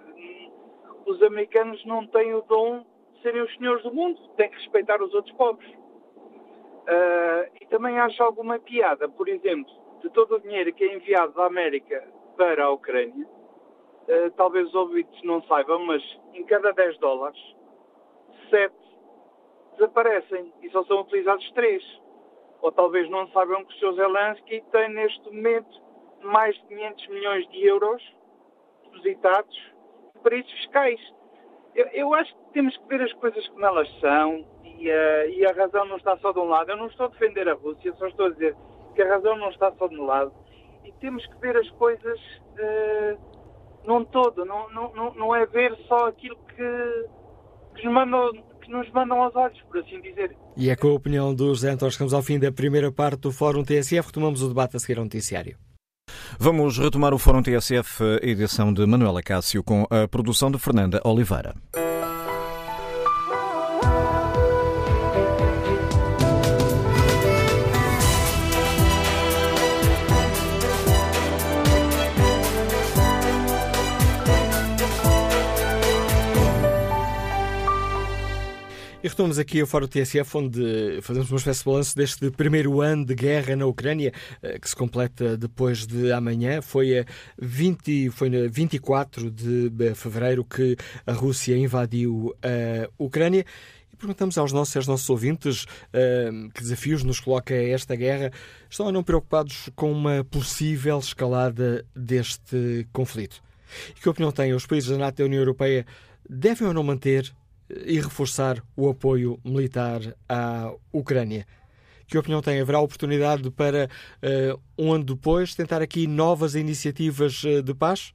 os americanos não têm o dom de serem os senhores do mundo, têm que respeitar os outros povos. Uh, e também acho alguma piada, por exemplo, de todo o dinheiro que é enviado da América para a Ucrânia, uh, talvez os ouvintes não saibam, mas em cada 10 dólares, 7 desaparecem e só são utilizados três. Ou talvez não saibam que o Sr. Zelensky tem neste momento mais de 500 milhões de euros depositados para esses fiscais. Eu, eu, acho que temos que ver as coisas como elas são e, uh, e, a razão não está só de um lado. Eu não estou a defender a Rússia, só estou a dizer que a razão não está só de um lado. E temos que ver as coisas uh, num todo, não, não, não é ver só aquilo que, que nos mandam que nos mandam aos olhos, por assim dizer. E é com a opinião do José chegamos ao fim da primeira parte do Fórum TSF. Retomamos o debate a seguir ao noticiário. Vamos retomar o Fórum TSF, edição de Manuela Cássio, com a produção de Fernanda Oliveira. Retomamos aqui ao Fórum TSF, onde fazemos uma espécie de balanço deste primeiro ano de guerra na Ucrânia, eh, que se completa depois de amanhã. Foi a 20, foi na 24 de fevereiro que a Rússia invadiu a Ucrânia. E perguntamos aos nossos, aos nossos ouvintes eh, que desafios nos coloca esta guerra. Estão ou não preocupados com uma possível escalada deste conflito? E que opinião têm os países da NATO e da União Europeia? Devem ou não manter e reforçar o apoio militar à Ucrânia. Que opinião tem? Haverá oportunidade para, uh, um ano depois, tentar aqui novas iniciativas uh, de paz?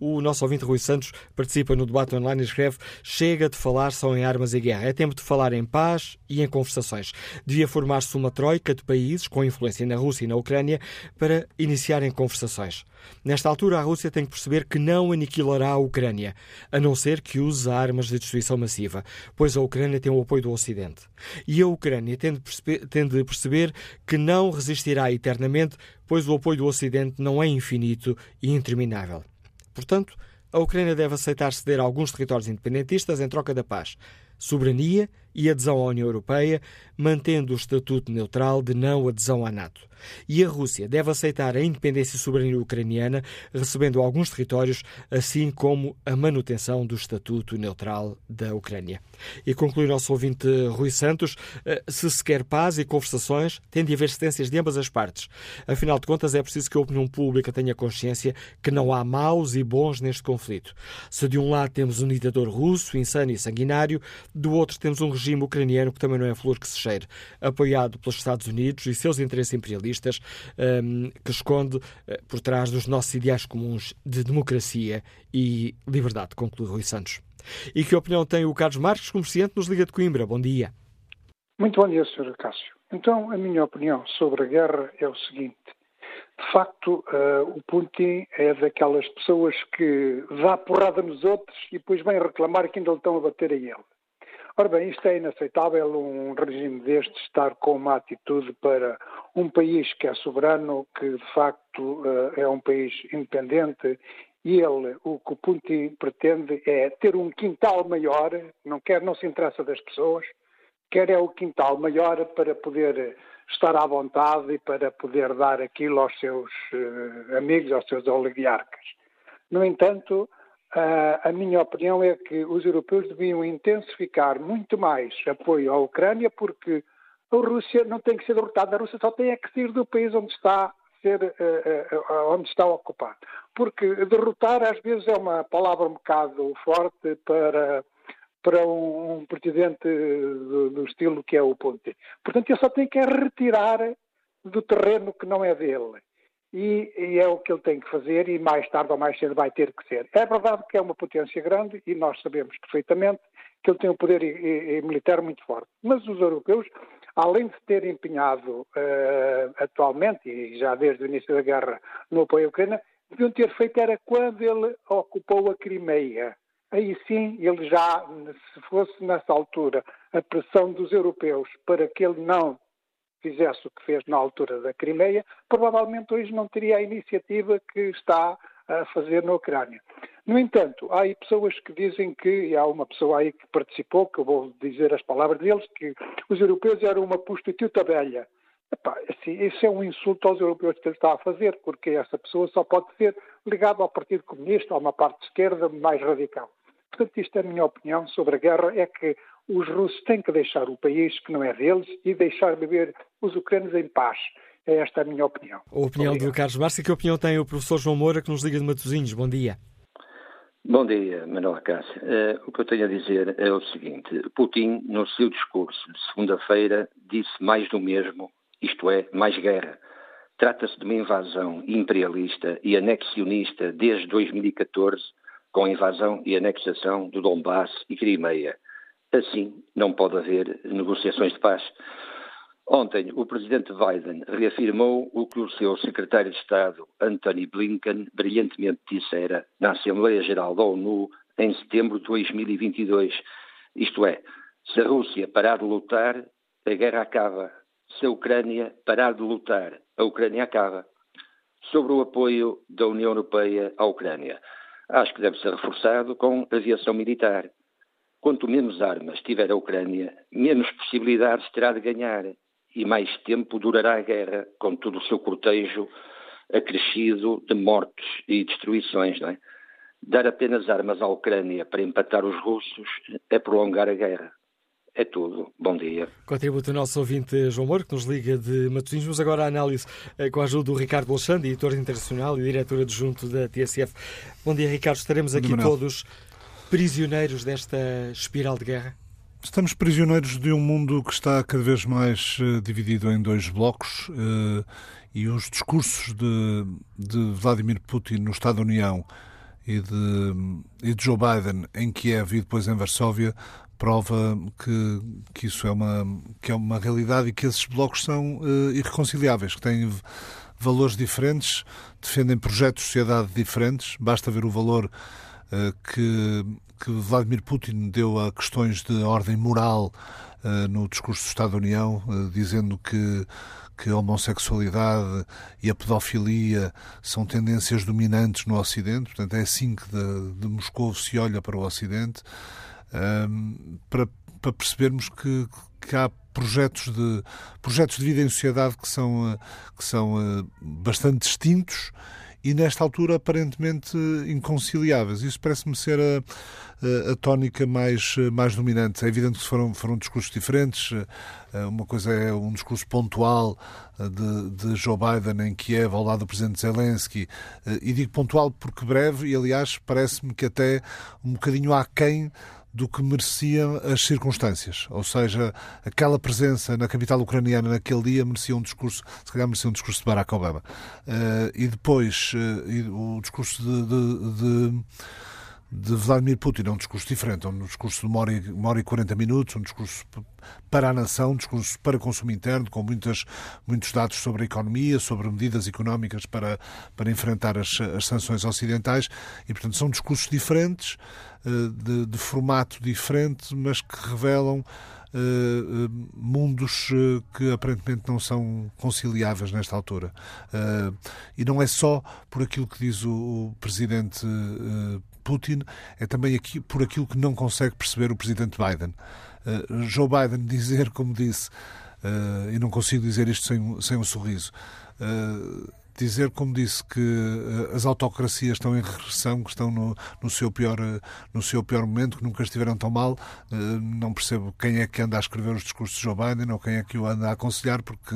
O nosso ouvinte Rui Santos participa no debate online e escreve: Chega de falar só em armas e guerra. É tempo de falar em paz e em conversações. Devia formar-se uma troika de países com influência na Rússia e na Ucrânia para iniciarem conversações. Nesta altura, a Rússia tem que perceber que não aniquilará a Ucrânia, a não ser que use armas de destruição massiva, pois a Ucrânia tem o apoio do Ocidente. E a Ucrânia tem de tem de perceber que não resistirá eternamente, pois o apoio do Ocidente não é infinito e interminável. Portanto, a Ucrânia deve aceitar ceder alguns territórios independentistas em troca da paz, soberania e adesão à União Europeia, mantendo o estatuto neutral de não adesão à NATO. E a Rússia deve aceitar a independência soberania ucraniana, recebendo alguns territórios, assim como a manutenção do estatuto neutral da Ucrânia. E conclui o nosso ouvinte Rui Santos: eh, se se quer paz e conversações, tem de haver cedências de ambas as partes. Afinal de contas, é preciso que a opinião pública tenha consciência que não há maus e bons neste conflito. Se de um lado temos um ditador russo, insano e sanguinário, do outro temos um regime ucraniano que também não é flor que se cheire, apoiado pelos Estados Unidos e seus interesses imperialistas, um, que esconde uh, por trás dos nossos ideais comuns de democracia e liberdade, conclui Rui Santos. E que opinião tem o Carlos Marques, comerciante, nos Liga de Coimbra? Bom dia. Muito bom dia, Sr. Cássio. Então, a minha opinião sobre a guerra é o seguinte. De facto, uh, o Putin é daquelas pessoas que dá porrada nos outros e depois vem reclamar que ainda lhe estão a bater a ele. Ora bem, isto é inaceitável um regime deste estar com uma atitude para um país que é soberano, que de facto eh, é um país independente e ele, o que o Putin pretende é ter um quintal maior, não quer, não se interessa das pessoas, quer é o quintal maior para poder estar à vontade e para poder dar aquilo aos seus uh, amigos, aos seus oligarcas. No entanto, a minha opinião é que os europeus deviam intensificar muito mais apoio à Ucrânia, porque a Rússia não tem que ser derrotada, a Rússia só tem que sair do país onde está ser, uh, uh, onde está ocupado. Porque derrotar às vezes é uma palavra um bocado forte para para um, presidente do, do, estilo que é o Ponte. Portanto, ele só tem que retirar do terreno que não é dele e, e, é o que ele tem que fazer e mais tarde ou mais cedo vai ter que ser. É verdade que é uma potência grande e nós sabemos perfeitamente que ele tem um poder e, e, militar muito forte. Mas os europeus, além de ter empenhado uh, atualmente e já desde o início da guerra no apoio à Ucrânia, deviam ter feito era quando ele ocupou a Crimeia. Aí sim, ele já, se fosse nessa altura a pressão dos europeus para que ele não fizesse o que fez na altura da Crimeia, provavelmente hoje não teria a iniciativa que está a fazer na Ucrânia. No entanto, há aí pessoas que dizem que, e há uma pessoa aí que participou, que eu vou dizer as palavras deles, que os europeus eram uma prostituta velha. Epá, assim, isso é um insulto aos europeus que ele está a fazer, porque essa pessoa só pode ser ligada ao Partido Comunista, a uma parte esquerda mais radical. Portanto, isto é a minha opinião sobre a guerra, é que os russos têm que deixar o país que não é deles e deixar viver os ucranianos em paz. É esta a minha opinião. A opinião Obrigado. do Carlos Márcia. Que opinião tem o professor João Moura, que nos liga de Matosinhos? Bom dia. Bom dia, Manuel Cássio. Uh, o que eu tenho a dizer é o seguinte. Putin, no seu discurso de segunda-feira, disse mais do mesmo, isto é, mais guerra. Trata-se de uma invasão imperialista e anexionista desde 2014, com a invasão e anexação do Donbass e Crimeia. Assim, não pode haver negociações de paz. Ontem, o presidente Biden reafirmou o que o seu secretário de Estado, Anthony Blinken, brilhantemente dissera na Assembleia Geral da ONU em setembro de 2022. Isto é, se a Rússia parar de lutar, a guerra acaba. Se a Ucrânia parar de lutar, a Ucrânia acaba. Sobre o apoio da União Europeia à Ucrânia, acho que deve ser reforçado com aviação militar. Quanto menos armas tiver a Ucrânia, menos possibilidades terá de ganhar e mais tempo durará a guerra, com todo o seu cortejo acrescido de mortes e destruições. Não é? Dar apenas armas à Ucrânia para empatar os russos é prolongar a guerra. É tudo. Bom dia. Contributo o nosso ouvinte João Moro, que nos liga de Matosinhos. Vamos agora à análise eh, com a ajuda do Ricardo Alexandre, editor internacional e diretor adjunto da TSF. Bom dia, Ricardo. Estaremos aqui todos prisioneiros desta espiral de guerra? Estamos prisioneiros de um mundo que está cada vez mais uh, dividido em dois blocos uh, e os discursos de, de, Vladimir Putin no Estado da União e de, e de Joe Biden em Kiev e depois em Varsóvia prova que, que isso é uma, que é uma realidade e que esses blocos são uh, irreconciliáveis, que têm valores diferentes, defendem projetos de sociedade diferentes. Basta ver o valor que, que Vladimir Putin deu a questões de ordem moral uh, no discurso do Estado da União, dizendo que que a homossexualidade e a pedofilia são tendências dominantes no Ocidente, portanto é assim que de, de Moscou se olha para o Ocidente um, para, para, percebermos que, que, há projetos de, projetos de vida em sociedade que são, eh, que são eh, bastante distintos e nesta altura aparentemente inconciliáveis. Isso parece-me ser a, a, tónica mais, mais dominante. É evidente que foram, foram discursos diferentes. Eh, uma coisa é um discurso pontual de, de Joe Biden em Kiev ao lado do presidente Zelensky. E digo pontual porque breve e, aliás, parece-me que até um bocadinho aquém do que mereciam as circunstâncias. Ou seja, aquela presença na capital ucraniana naquele dia merecia um discurso, se calhar merecia um discurso de Barack Obama. Uh, e depois, uh, o discurso de, de, de de Vladimir Putin é um discurso diferente, é um discurso de uma hora, e, uma hora e 40 minutos, um discurso para a nação, um discurso para consumo interno, com muitas, muitos dados sobre a economia, sobre medidas económicas para, para enfrentar as, as sanções ocidentais, e portanto são discursos diferentes, eh, de, de formato diferente, mas que revelam Uh, mundos uh, que aparentemente não são conciliáveis nesta altura. E não é só por aquilo que diz o, o presidente Putin, é também aqui, por aquilo que não consegue perceber o presidente Biden. Uh, Joe Biden dizer, como disse, uh, e não consigo dizer isto sem, sem um sorriso, uh, dizer, como disse, que uh, as autocracias estão em regressão, que estão no, no, seu, pior, uh, no seu pior momento, que nunca estiveram tão mal. Uh, não percebo quem é que anda a escrever os discursos de Joe Biden ou quem é que o anda a aconselhar, porque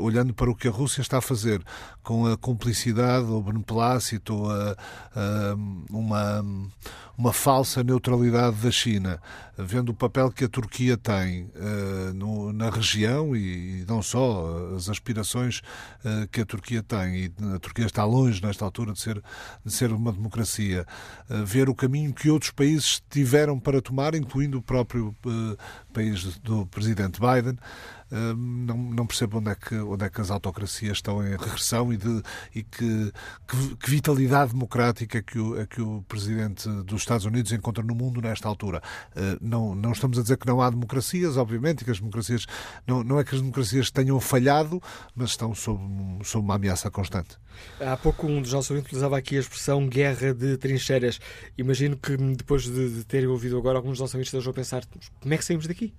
olhando para o que a Rússia está a fazer com a cumplicidade ou beneplácito ou a, a, uma, uma falsa neutralidade da China, vendo o papel que a Turquia tem na região e, e, não só as aspirações que a Turquia tem tem, e a Turquia está longe nesta altura de ser, de ser uma democracia, uh, ver o caminho que outros países tiveram para tomar, incluindo o próprio uh, país do presidente Biden, não, não percebo onde é, que, onde é que as autocracias estão em regressão e, de, e que, que, que vitalidade democrática que, o, é que o presidente dos Estados Unidos encontra no mundo nesta altura. Ah, não, não estamos a dizer que não há democracias, obviamente, e que as democracias não, não é que as democracias tenham falhado, mas estão sob, sob uma ameaça constante. Há pouco um dos nossos ouvintes utilizava aqui a expressão guerra de trincheiras. Imagino que depois de, de terem ouvido agora, alguns dos nossos ouvintes estejam a pensar como é que saímos daqui?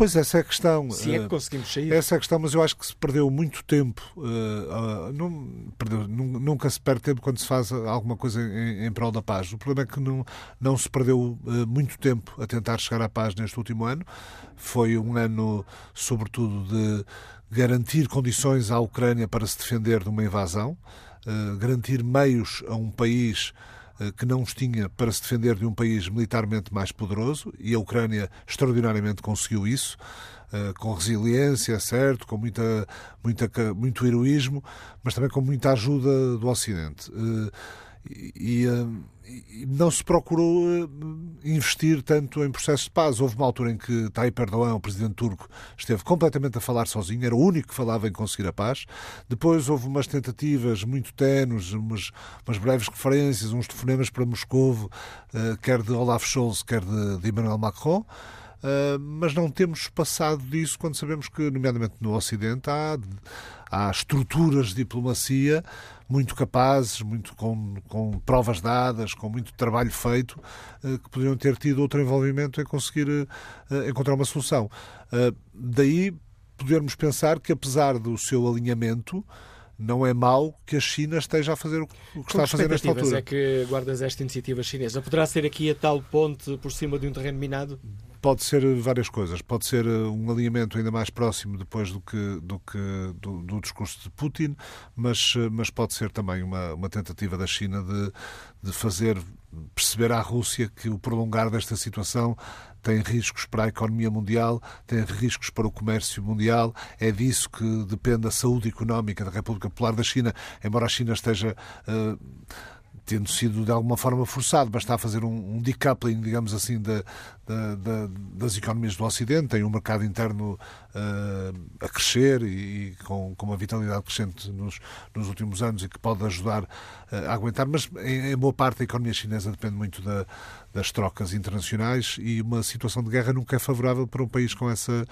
Pois, essa é a questão. Se é que eh, conseguimos sair. Essa é a questão, mas eu acho que se perdeu muito tempo. Uh, uh, não, perdeu, nunca se perde tempo quando se faz alguma coisa em, em prol da paz. O problema é que não, não se perdeu uh, muito tempo a tentar chegar à paz neste último ano. Foi um ano, sobretudo, de garantir condições à Ucrânia para se defender de uma invasão, garantir meios a um país que não os tinha para se defender de um país militarmente mais poderoso e a Ucrânia extraordinariamente conseguiu isso. Uh, com resiliência, certo, com muita, muita, muito heroísmo, mas também com muita ajuda do Ocidente. E, e, não se procurou eh, investir tanto em processos de paz. Houve uma altura em que Tayyip Erdogan, o presidente turco, esteve completamente a falar sozinho, era o único que falava em conseguir a paz. Depois houve umas tentativas muito tenues, umas, umas breves referências, uns telefonemas para Moscou, eh, quer de Olaf Scholz, quer de, de Emmanuel Macron. Uh, mas não temos passado disso quando sabemos que, nomeadamente no Ocidente, há, há estruturas de diplomacia muito capazes, muito com, com provas dadas, com muito trabalho feito, uh, que poderiam ter tido outro envolvimento em conseguir uh, encontrar uma solução. daí podermos pensar que, apesar do seu alinhamento, não é mau que a China esteja a fazer o que está a fazer nesta altura. é que guardas esta iniciativa chinesa? Poderá ser aqui a tal ponte por cima de um terreno minado? Pode ser várias coisas. Pode ser eh, um alinhamento ainda mais próximo depois do que do, que, do, do discurso de Putin, mas, eh, mas pode ser também uma, uma tentativa da China de, de fazer perceber à Rússia que o prolongar desta situação tem riscos para a economia mundial, tem riscos para o comércio mundial. É disso que depende a saúde económica da República Popular da China, embora a China esteja. Uh, tendo sido de alguma forma forçado, basta fazer um, um decoupling, digamos assim, da, da, da, das economias do Ocidente, tem um mercado interno uh, a crescer e, e com, com, uma vitalidade crescente nos, nos, últimos anos e que pode ajudar uh, a aguentar, mas em, em, boa parte a economia chinesa depende muito da, das trocas internacionais e uma situação de guerra nunca é favorável para um país com, essa,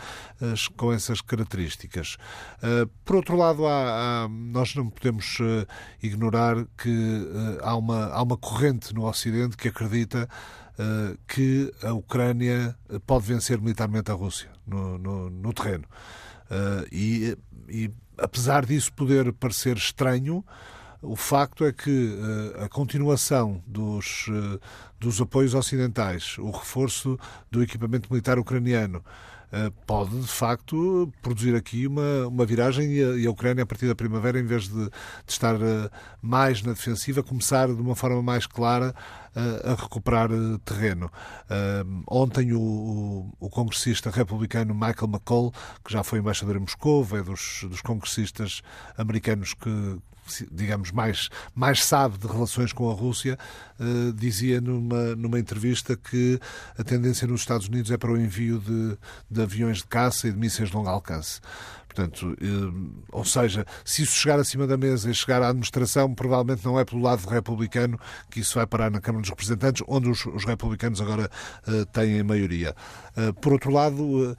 com essas características. Uh, por outro lado, há, há, nós não podemos ignorar que há uma há uma corrente no Ocidente que acredita uh, que a Ucrânia pode vencer militarmente a Rússia no, no, no terreno. Uh, e, e, apesar disso poder parecer estranho, o facto é que uh, a continuação dos, dos apoios ocidentais, o reforço do equipamento militar ucraniano, eh, pode, de facto, produzir aqui uma, uma viragem e a, Ucrânia, a partir da primavera, em vez de, de estar uh, mais na defensiva, começar de uma forma mais clara uh, a recuperar terreno. ontem, o, o, o, congressista republicano Michael McCall, que já foi embaixador em Moscou, é dos, dos congressistas americanos que digamos, mais, mais sabe de relações com a Rússia, uh, dizia numa, numa entrevista que a tendência nos Estados Unidos é para o envio de, de aviões de caça e de mísseis de longo alcance. Portanto, eh, ou seja, se isso chegar acima da mesa e chegar à administração, provavelmente não é pelo lado republicano que isso vai parar na Câmara dos Representantes, onde os, os republicanos agora uh, têm a maioria. Por outro lado,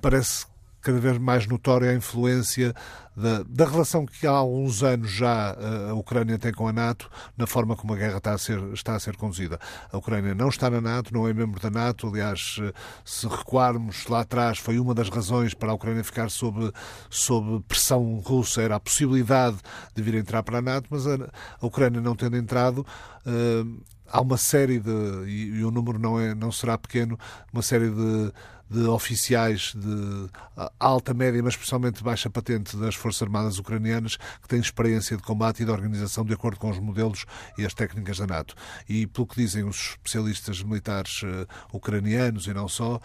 parece cada vez mais notória a influência da, da, relação que há alguns anos já eh, a Ucrânia tem com a NATO, na forma como a guerra está a, ser, está a ser conduzida. A Ucrânia não está na NATO, não é membro da NATO, aliás, eh, se recuarmos lá atrás, foi uma das razões para a Ucrânia ficar sob, sob pressão russa, era a possibilidade de vir entrar para a NATO, mas a, a Ucrânia não tendo entrado, uh, há uma série de, e, e, o número não, é, não será pequeno, uma série de de oficiais de alta, média, mas especialmente baixa patente das Forças Armadas Ucranianas que têm experiência de combate e de organização de acordo com os modelos e as técnicas da NATO. E pelo que dizem os especialistas militares uh, ucranianos e não só, uh,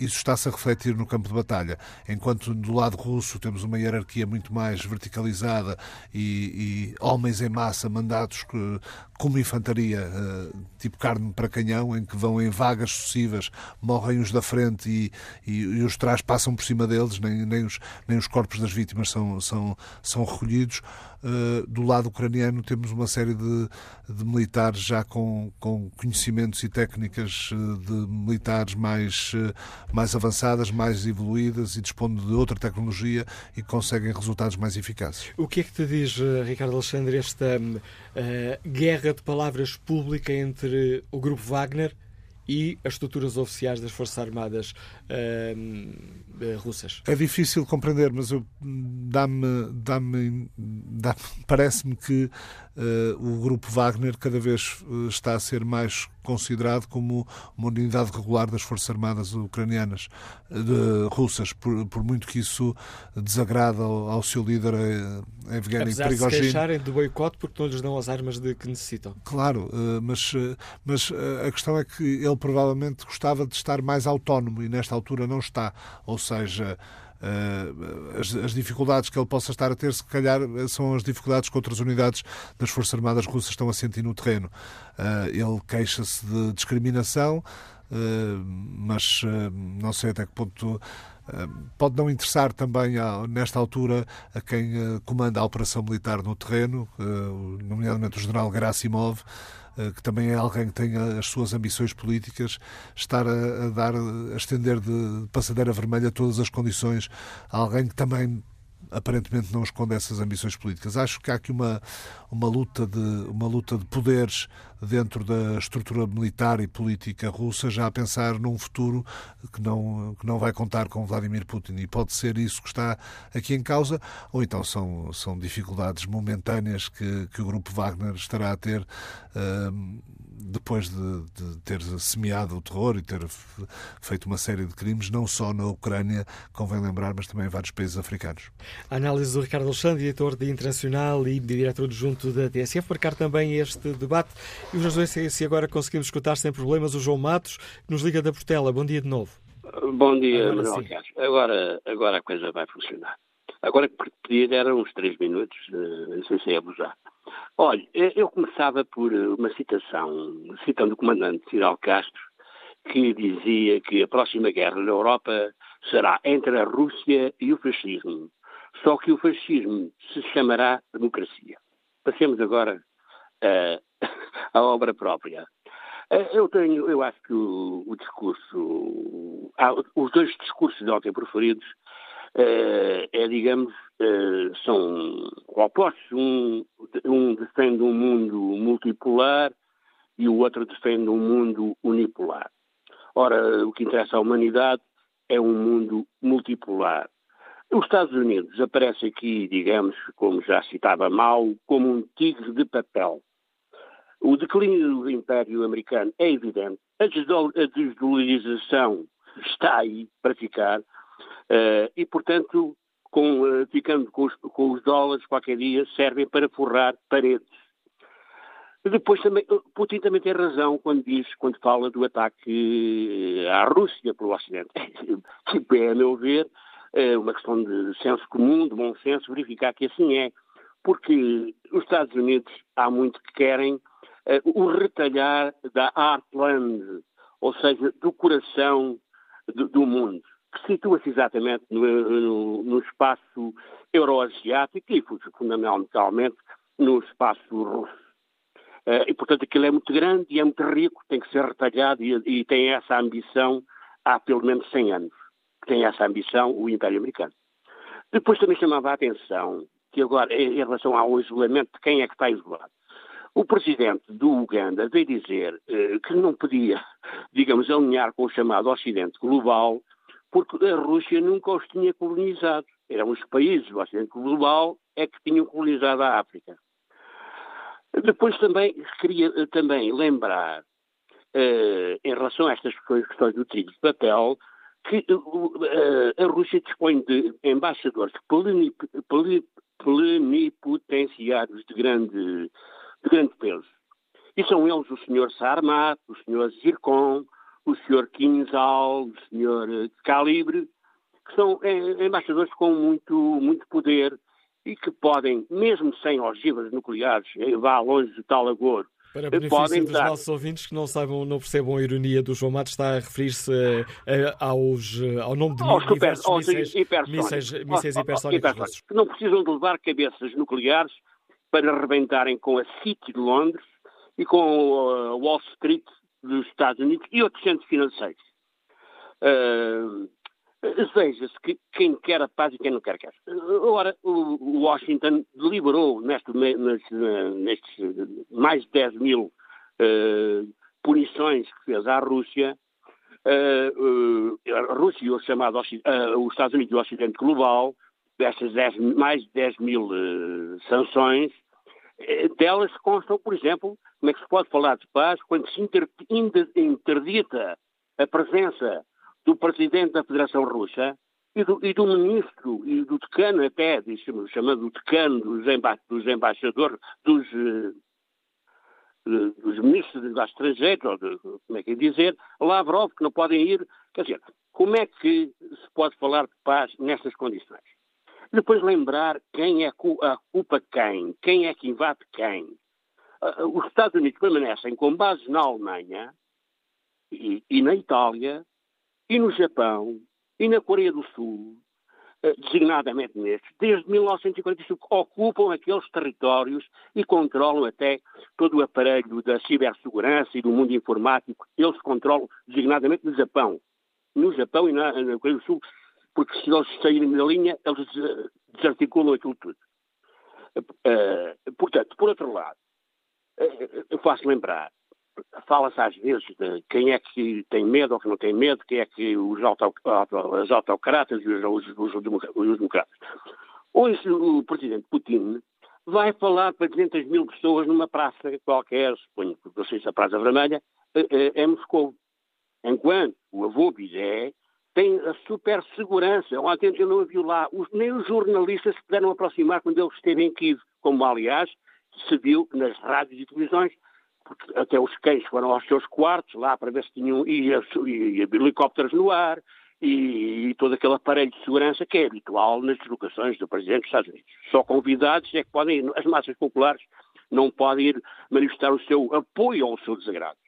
isso está-se a refletir no campo de batalha. Enquanto do lado russo temos uma hierarquia muito mais verticalizada e, e homens em massa mandados que, como infantaria, uh, tipo carne para canhão, em que vão em vagas sucessivas, morrem os da frente e, e, e, os trás passam por cima deles, nem, nem, os, nem os corpos das vítimas são, são, são recolhidos. Uh, do lado ucraniano temos uma série de, de militares já com, com conhecimentos e técnicas eh, de militares mais, uh, mais avançadas, mais evoluídas e dispondo de outra tecnologia e conseguem resultados mais eficazes. O que é que te diz, Ricardo Alexandre, esta uh, guerra de palavras pública entre o grupo Wagner e as estruturas oficiais das Forças Armadas uh, russas. É difícil compreender, mas dá-me, dá-me, dá parece-me que o grupo Wagner cada vez eh, está a ser mais considerado como uma unidade regular das Forças Armadas ucranianas, de, russas, por, por, muito que isso desagrada ao, ao seu líder Evgeny Apesar Prigozhin. de se queixarem do boicote porque não lhes dão as armas de que necessitam. Claro, mas, mas a questão é que ele provavelmente gostava de estar mais autónomo e nesta altura não está. Ou seja, as, as, dificuldades que ele possa estar a ter, se calhar, são as dificuldades que outras unidades das Forças Armadas russas estão a sentir no terreno. Uh, ele queixa-se de discriminação, mas não sei até que ponto. Pode não interessar também, nesta altura, a quem comanda a operação militar no terreno, nomeadamente o general Gerasimov, eh, que também é alguém que tem as suas ambições políticas, estar a dar, a estender de passadeira vermelha todas as condições a alguém que também aparentemente não esconde essas ambições políticas. Acho que há aqui uma, uma, luta, de, uma luta de poderes dentro da estrutura militar e política russa, já a pensar num futuro que não, que não vai contar com Vladimir Putin. E pode ser isso que está aqui em causa, ou então são, são dificuldades momentâneas que, que o grupo Wagner estará a ter. Uh, depois de, de, ter semeado o terror e ter feito uma série de crimes, não só na Ucrânia, convém lembrar, mas também em vários países africanos. A análise do Ricardo Alexandre, diretor de Internacional e diretor adjunto da TSF, marcar também este debate. E vamos ver se agora conseguimos escutar sem problemas o João Matos, que nos liga da Portela. Bom dia de novo. Bom dia, Manuel Carlos. Agora, agora a coisa vai funcionar. Agora, pedir era uns três minutos, eh, não sei se é abusar. Olha, eu começava por uma citação, citando o comandante Fidel Castro, que dizia que a próxima guerra na Europa será entre a Rússia e o fascismo. Só que o fascismo se chamará democracia. Passemos agora uh, à obra própria. Uh, eu tenho, eu acho que o, o discurso, ah, os dois discursos de ontem preferidos uh, é, digamos, são opostos. Um, um defende um mundo multipolar e o outro defende um mundo unipolar. Ora, o que interessa à humanidade é um mundo multipolar. Os Estados Unidos aparece aqui, digamos, como já citava mal, como um tigre de papel. O declínio do Império Americano é evidente, a desdolarização está aí para ficar, uh, e, portanto, com, uh, ficando com os, com os dólares qualquer dia, servem para forrar paredes. Depois também, Putin também tem razão quando diz, quando fala do ataque à Rússia pelo Ocidente. Tipo, é, a meu ver, uma questão de senso comum, de bom senso, verificar que assim é. Porque os Estados Unidos há muito que querem o retalhar da Heartland, ou seja, do coração do, do mundo, que situa-se exatamente no, no, no espaço euroasiático e, fundamentalmente, no espaço russo. Uh, e, portanto, aquilo é muito grande e é muito rico, tem que ser retalhado e, e tem essa ambição há pelo menos 100 anos tem essa ambição o Império Americano. Depois também chamava a atenção que agora, em relação ao isolamento de quem é que está isolado, o presidente do Uganda veio dizer eh, que não podia, digamos, alinhar com o chamado Ocidente Global, porque a Rússia nunca os tinha colonizado. Eram os países do Ocidente Global é que tinham colonizado a África. Depois também queria eh, também lembrar, eh, em relação a estas questões do trigo de papel, que uh, a Rússia dispõe de embaixadores plenipotenciários de grande, de grande peso. E são eles o Sr. Sarmat, o Sr. Zircon, o Sr. Kinzal, o Sr. Calibre, que são é, embaixadores com muito, muito poder e que podem, mesmo sem ogivas nucleares, vá longe de tal agouro, para benefício dos dar. nossos ouvintes que não saibam, não percebam a ironia do João Matos, está a referir-se uh, aos, uh, ao nome de aos super, mísseis, mísseis, mísseis hipersónicos russos. Que não precisam de levar cabeças nucleares para arrebentarem com a City de Londres e com a Wall Street dos Estados Unidos e outros centros financeiros. Uh, Veja-se que quem quer a paz e quem não quer quer. Ora, o Washington deliberou nestes, nestes mais de 10 mil uh, punições que fez à Rússia, uh, uh, a Rússia e o chamado os Estados Unidos e o Ocidente Global, dessas 10, mais de 10 mil sanções, delas constam, por exemplo, como é que se pode falar de paz quando se interdita a presença do presidente da Federação Russa e do, e do ministro e do decano até, chamado decano dos, emba dos embaixadores, dos, uh, dos ministros dos estrangeiros, ou de, como é que é dizer, Lavrov, que não podem ir. Quer dizer, como é que se pode falar de paz nestas condições? Depois lembrar quem é a culpa quem, quem é que invade quem. Uh, os Estados Unidos permanecem com bases na Alemanha e, e na Itália e no Japão, e na Coreia do Sul, eh, designadamente nestes, desde 1945, ocupam aqueles territórios e controlam até todo o aparelho da cibersegurança e do mundo informático. Eles controlam designadamente no Japão. No Japão e na, na Coreia do Sul, porque se eles saírem da linha, eles eh, desarticulam aquilo tudo. Uh, portanto, por outro lado, uh, eu faço lembrar fala-se às vezes de quem é que tem medo ou que não tem medo, quem é que os, auto, os autocratas e os, os, os, democratas. Hoje o presidente Putin vai falar para 200 mil pessoas numa praça qualquer, suponho que se a Praça Vermelha, é Moscou. Enquanto o avô Bizé tem a super segurança. Ontem eu não a viu lá. Os, nem os jornalistas se puderam aproximar quando ele esteve em Kiev, como aliás se viu nas rádios e televisões porque até os cães foram aos seus quartos lá para ver se tinham e, e, e helicópteros no ar e, e, todo aquele aparelho de segurança que é habitual nas deslocações do Presidente dos Estados Unidos. Só convidados é que podem ir, as massas populares não pode ir manifestar o seu apoio ao seu desagrado.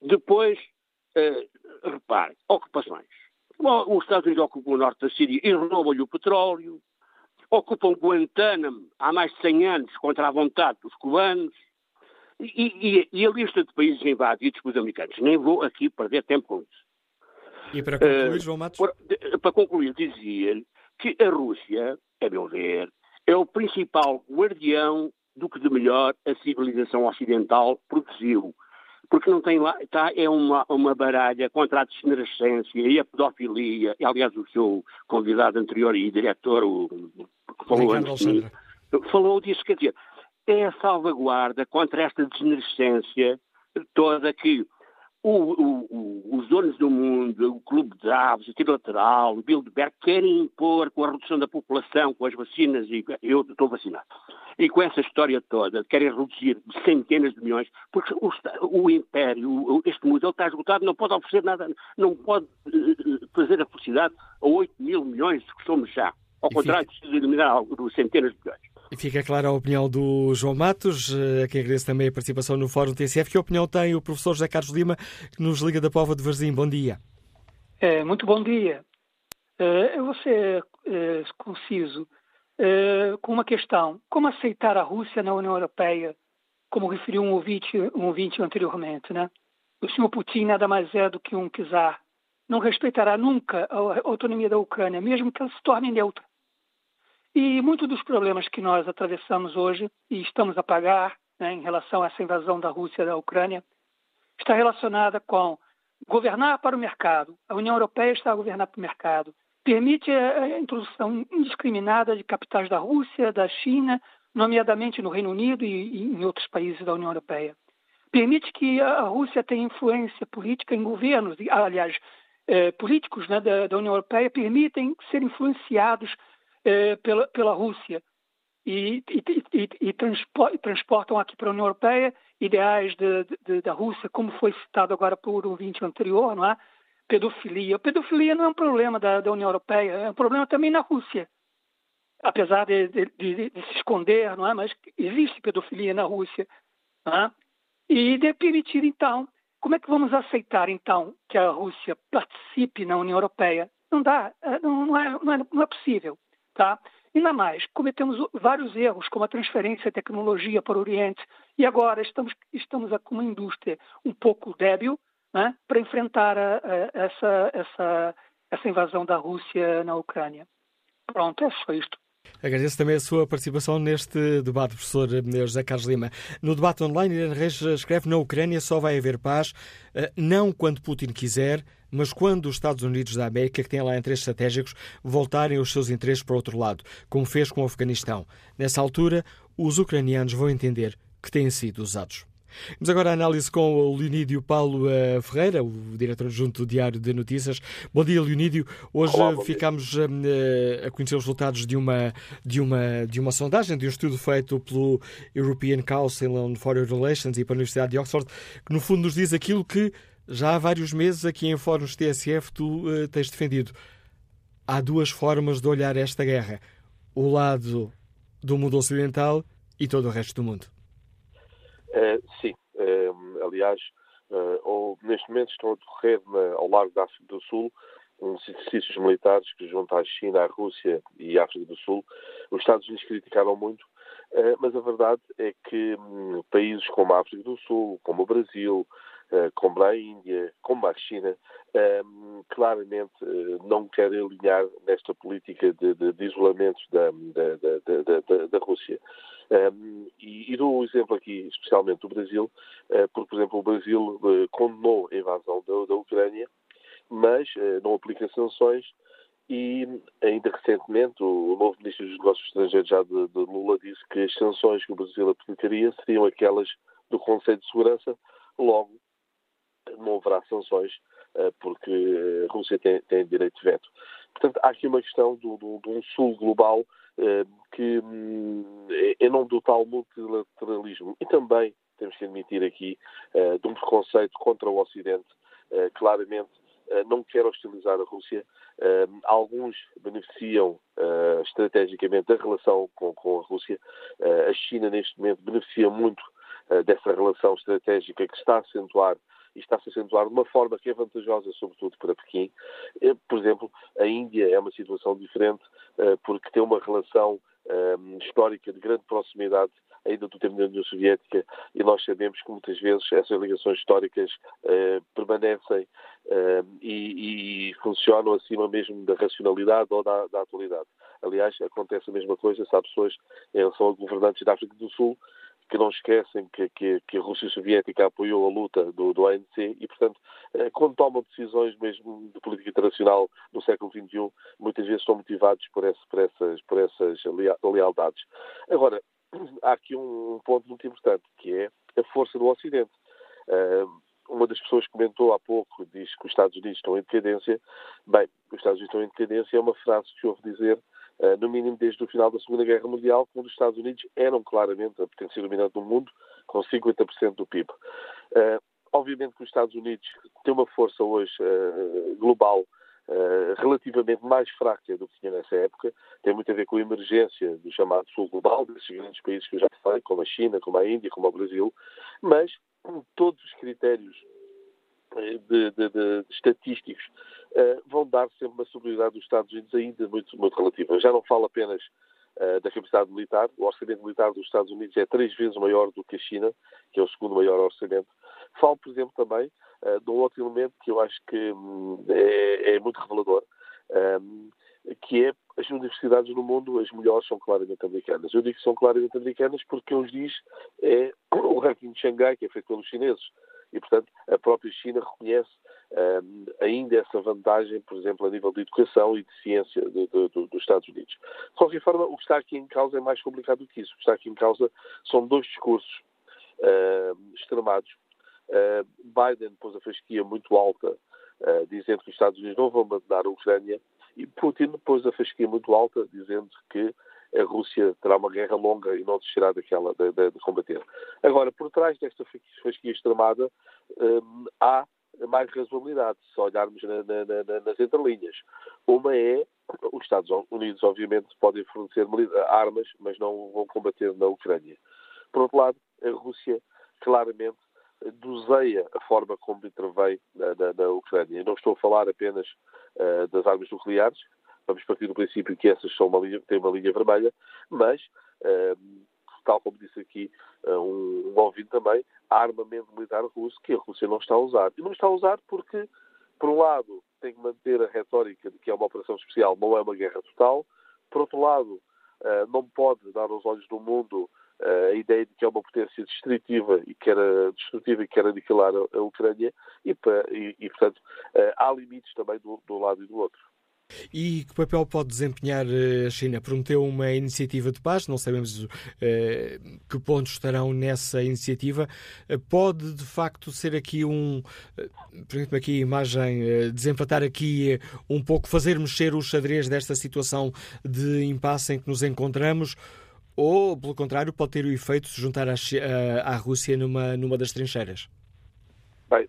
Depois, uh, repare, ocupações. Os Estados Unidos ocupam o norte da Síria e roubam-lhe o petróleo. Ocupam Guantánamo há mais de 100 anos contra a vontade dos cubanos. E, e, e a lista de países invadidos pelos americanos. Nem vou aqui perder tempo com isso. E para concluir, uh, João Matos? Para, para concluir, dizia que a Rússia, a meu ver, é o principal guardião do que de melhor a civilização ocidental produziu porque não tem lá, tá, é uma, uma baralha contra a degenerescência e a pedofilia, e, aliás o seu convidado anterior e diretor, o, que falou antes mim, falou disso, quer dizer, é a salvaguarda contra esta degenerescência toda que o, o, os donos do mundo, o Clube de Davos, o Trilateral, o Bilderberg, querem impor com a redução da população, com as vacinas, e eu estou vacinado, e com essa história toda, querem reduzir centenas de milhões, porque o, o império, este modelo está esgotado, não pode oferecer nada, não pode uh, fazer a felicidade a 8 mil milhões que somos já. Ao contrário, precisa eliminar centenas de milhões. E fica clara a opinião do João Matos, eh, a quem agradeço também a participação no Fórum TCF. Que opinião tem o professor José Carlos Lima, que nos liga da Pova de Varzim? Bom dia. É, muito bom dia. É, eu vou ser é, conciso com uma questão. Como aceitar a Rússia na União Europeia, como referiu um ouvinte, um ouvinte anteriormente, né? O senhor Putin nada mais é do que um czar. Não respeitará nunca a autonomia da Ucrânia, mesmo que ela se torne neutra. E muitos dos problemas que nós atravessamos hoje e estamos a pagar né, em relação a essa invasão da Rússia da Ucrânia está relacionada com governar para o mercado. A União Europeia está a governar para o mercado. Permite a introdução indiscriminada de capitais da Rússia, da China, nomeadamente no Reino Unido e, em outros países da União Europeia. Permite que a Rússia tenha influência política em governos, aliás, eh, políticos né, da, da União Europeia permitem ser influenciados eh, pela, pela Rússia e, e, e, e transportam aqui para a União Europeia ideais de, de, da Rússia, como foi citado agora por um ouvinte anterior, não é? Pedofilia. Pedofilia não é um problema da, da União Europeia, é um problema também na Rússia. Apesar de, de, de, se esconder, não é? Mas existe pedofilia na Rússia. É? E de permitir, então, como é que vamos aceitar, então, que a Rússia participe na União Europeia? Não dá, não, não, é, não, é, não é possível. Tá? Ainda mais, cometemos vários erros, como a transferência de tecnologia para o Oriente, e agora estamos, estamos com uma indústria um pouco débil né, para enfrentar a, a, essa, essa, essa invasão da Rússia na Ucrânia. Pronto, é só isto. Agradeço também a sua participação neste debate, professor José Carlos Lima. No debate online, Irene Reis escreve na Ucrânia só vai haver paz, eh, não quando Putin quiser, mas quando os Estados Unidos da América, que têm lá interesses estratégicos, voltarem os seus interesses para outro lado, como fez com o Afeganistão. Nessa altura, os ucranianos vão entender que têm sido usados. Vamos agora à análise com o Leonídio Paulo uh, Ferreira, o diretor adjunto do Diário de Notícias. Bom dia, Leonídio. Hoje Olá, ficámos uh, a conhecer os resultados de uma, de, uma, de uma sondagem, de um estudo feito pelo European Council on Foreign Relations e pela Universidade de Oxford, que no fundo nos diz aquilo que já há vários meses aqui em fóruns TSF tu uh, tens defendido. Há duas formas de olhar esta guerra: o lado do mundo ocidental e todo o resto do mundo. Uh, sim, uh, aliás, ou, neste momento estão a decorrer ao largo da África do Sul uns exercícios militares que juntam a China, a Rússia e a África do Sul. Os Estados Unidos criticaram muito, mas a verdade é que um, países como a África do Sul, como o Brasil, como a Índia, como a China, um, claramente não querem alinhar nesta política de, de, de isolamento da, da, da, da Rússia. Um, e, e, dou um exemplo aqui, especialmente do Brasil, uh, porque, por exemplo, o Brasil condenou a invasão da, da Ucrânia, mas não aplica sanções e, ainda recentemente, o, o novo Ministro dos Negócios Estrangeiros já de, de, Lula disse que as sanções que o Brasil aplicaria seriam aquelas do Conselho de Segurança, logo não haverá sanções porque a Rússia tem, tem direito de veto. Portanto, há aqui uma questão de um sul global eh, que hum, é, é nome do tal multilateralismo. E também temos que admitir aqui eh, de um preconceito contra o Ocidente, eh, claramente não quer hostilizar a Rússia. Alguns beneficiam estrategicamente da relação com a Rússia. A China, neste momento, beneficia muito dessa relação estratégica que está a acentuar e está-se a acentuar de uma forma que é vantajosa, sobretudo para Pequim. Por exemplo, a Índia é uma situação diferente porque tem uma relação histórica de grande proximidade ainda do tempo da União Soviética, e nós sabemos que muitas vezes essas ligações históricas uh, permanecem uh, e, e, funcionam acima mesmo da racionalidade ou da, da, atualidade. Aliás, acontece a mesma coisa há pessoas em relação a governantes da África do Sul que não esquecem que, que, que, a Rússia Soviética apoiou a luta do, do ANC e, portanto, eh, quando tomam decisões mesmo de política internacional no século XXI, muitas vezes são motivados por, esse, por essas, por essas lealdades. Agora, há aqui um, ponto muito importante, que é a força do Ocidente. Uh, uma das pessoas comentou há pouco, diz que os Estados Unidos estão em decadência. Bem, os Estados Unidos estão em decadência é uma frase que se ouve dizer, no mínimo desde o final da Segunda Guerra Mundial, quando os Estados Unidos eram claramente a potência dominante do mundo, com 50% do PIB. Uh, obviamente que os Estados Unidos têm uma força hoje global Uh, relativamente mais fraca do que tinha nessa época, tem muito a ver com a emergência do chamado Sul Global, desses grandes países que eu já falei, como a China, como a Índia, como o Brasil, mas todos os critérios eh, de, de, de, de estatísticos uh, vão dar sempre uma superioridade dos Estados Unidos ainda muito, muito relativa. Já não falo apenas uh, da capacidade militar, o orçamento militar dos Estados Unidos é três vezes maior do que a China, que é o segundo maior orçamento. Falo, por exemplo, também uh, de um outro elemento que eu acho que um, é, é, muito revelador, um, que é as universidades no mundo, as melhores são claramente americanas. Eu digo que são claramente americanas porque quem os diz é o ranking de Xangai, que é feito pelos chineses. E, portanto, a própria China reconhece um, ainda essa vantagem, por exemplo, a nível de educação e de ciência de, de, de, dos Estados Unidos. De qualquer forma, o que está aqui em causa é mais complicado do que isso. O que está aqui em causa são dois discursos uh, extremados Uh, Biden pôs a fasquia muito alta, uh, dizendo que os Estados Unidos não vão abandonar a Ucrânia, e Putin pôs a fasquia muito alta, dizendo que a Rússia terá uma guerra longa e não desistirá daquela de, de, de combater. Agora, por trás desta fasquia extremada, um, há mais razoabilidade, se olharmos na, na, na, nas entrelinhas. Uma é, os Estados Unidos, obviamente, podem fornecer armas, mas não vão combater na Ucrânia. Por outro lado, a Rússia claramente doseia a forma como intervém na, na, na Ucrânia. não estou a falar apenas uh, das armas nucleares, vamos partir do princípio que essas são uma linha, têm uma linha vermelha, mas, uh, tal como disse aqui uh, um, um ouvinte também, há armamento militar russo que a Rússia não está a usar. E não está a usar porque, por um lado, tem que manter a retórica de que é uma operação especial, não é uma guerra total, por outro lado, não pode dar aos olhos do mundo a ideia de que é uma potência destrutiva e que era destrutiva e que era aniquilar a, Ucrânia e, e, e, portanto, eh, há limites também do, do lado e do outro. E que papel pode desempenhar eh, a China? Prometeu uma iniciativa de paz, não sabemos uh, que pontos estarão nessa iniciativa. Uh, pode, de facto, ser aqui um. Uh, Permite-me aqui a imagem, desempatar aqui um pouco, fazer mexer o xadrez desta situação de impasse em que nos encontramos ou, pelo contrário, pode ter o efeito de se juntar à, à Rússia numa, numa das trincheiras? Bem,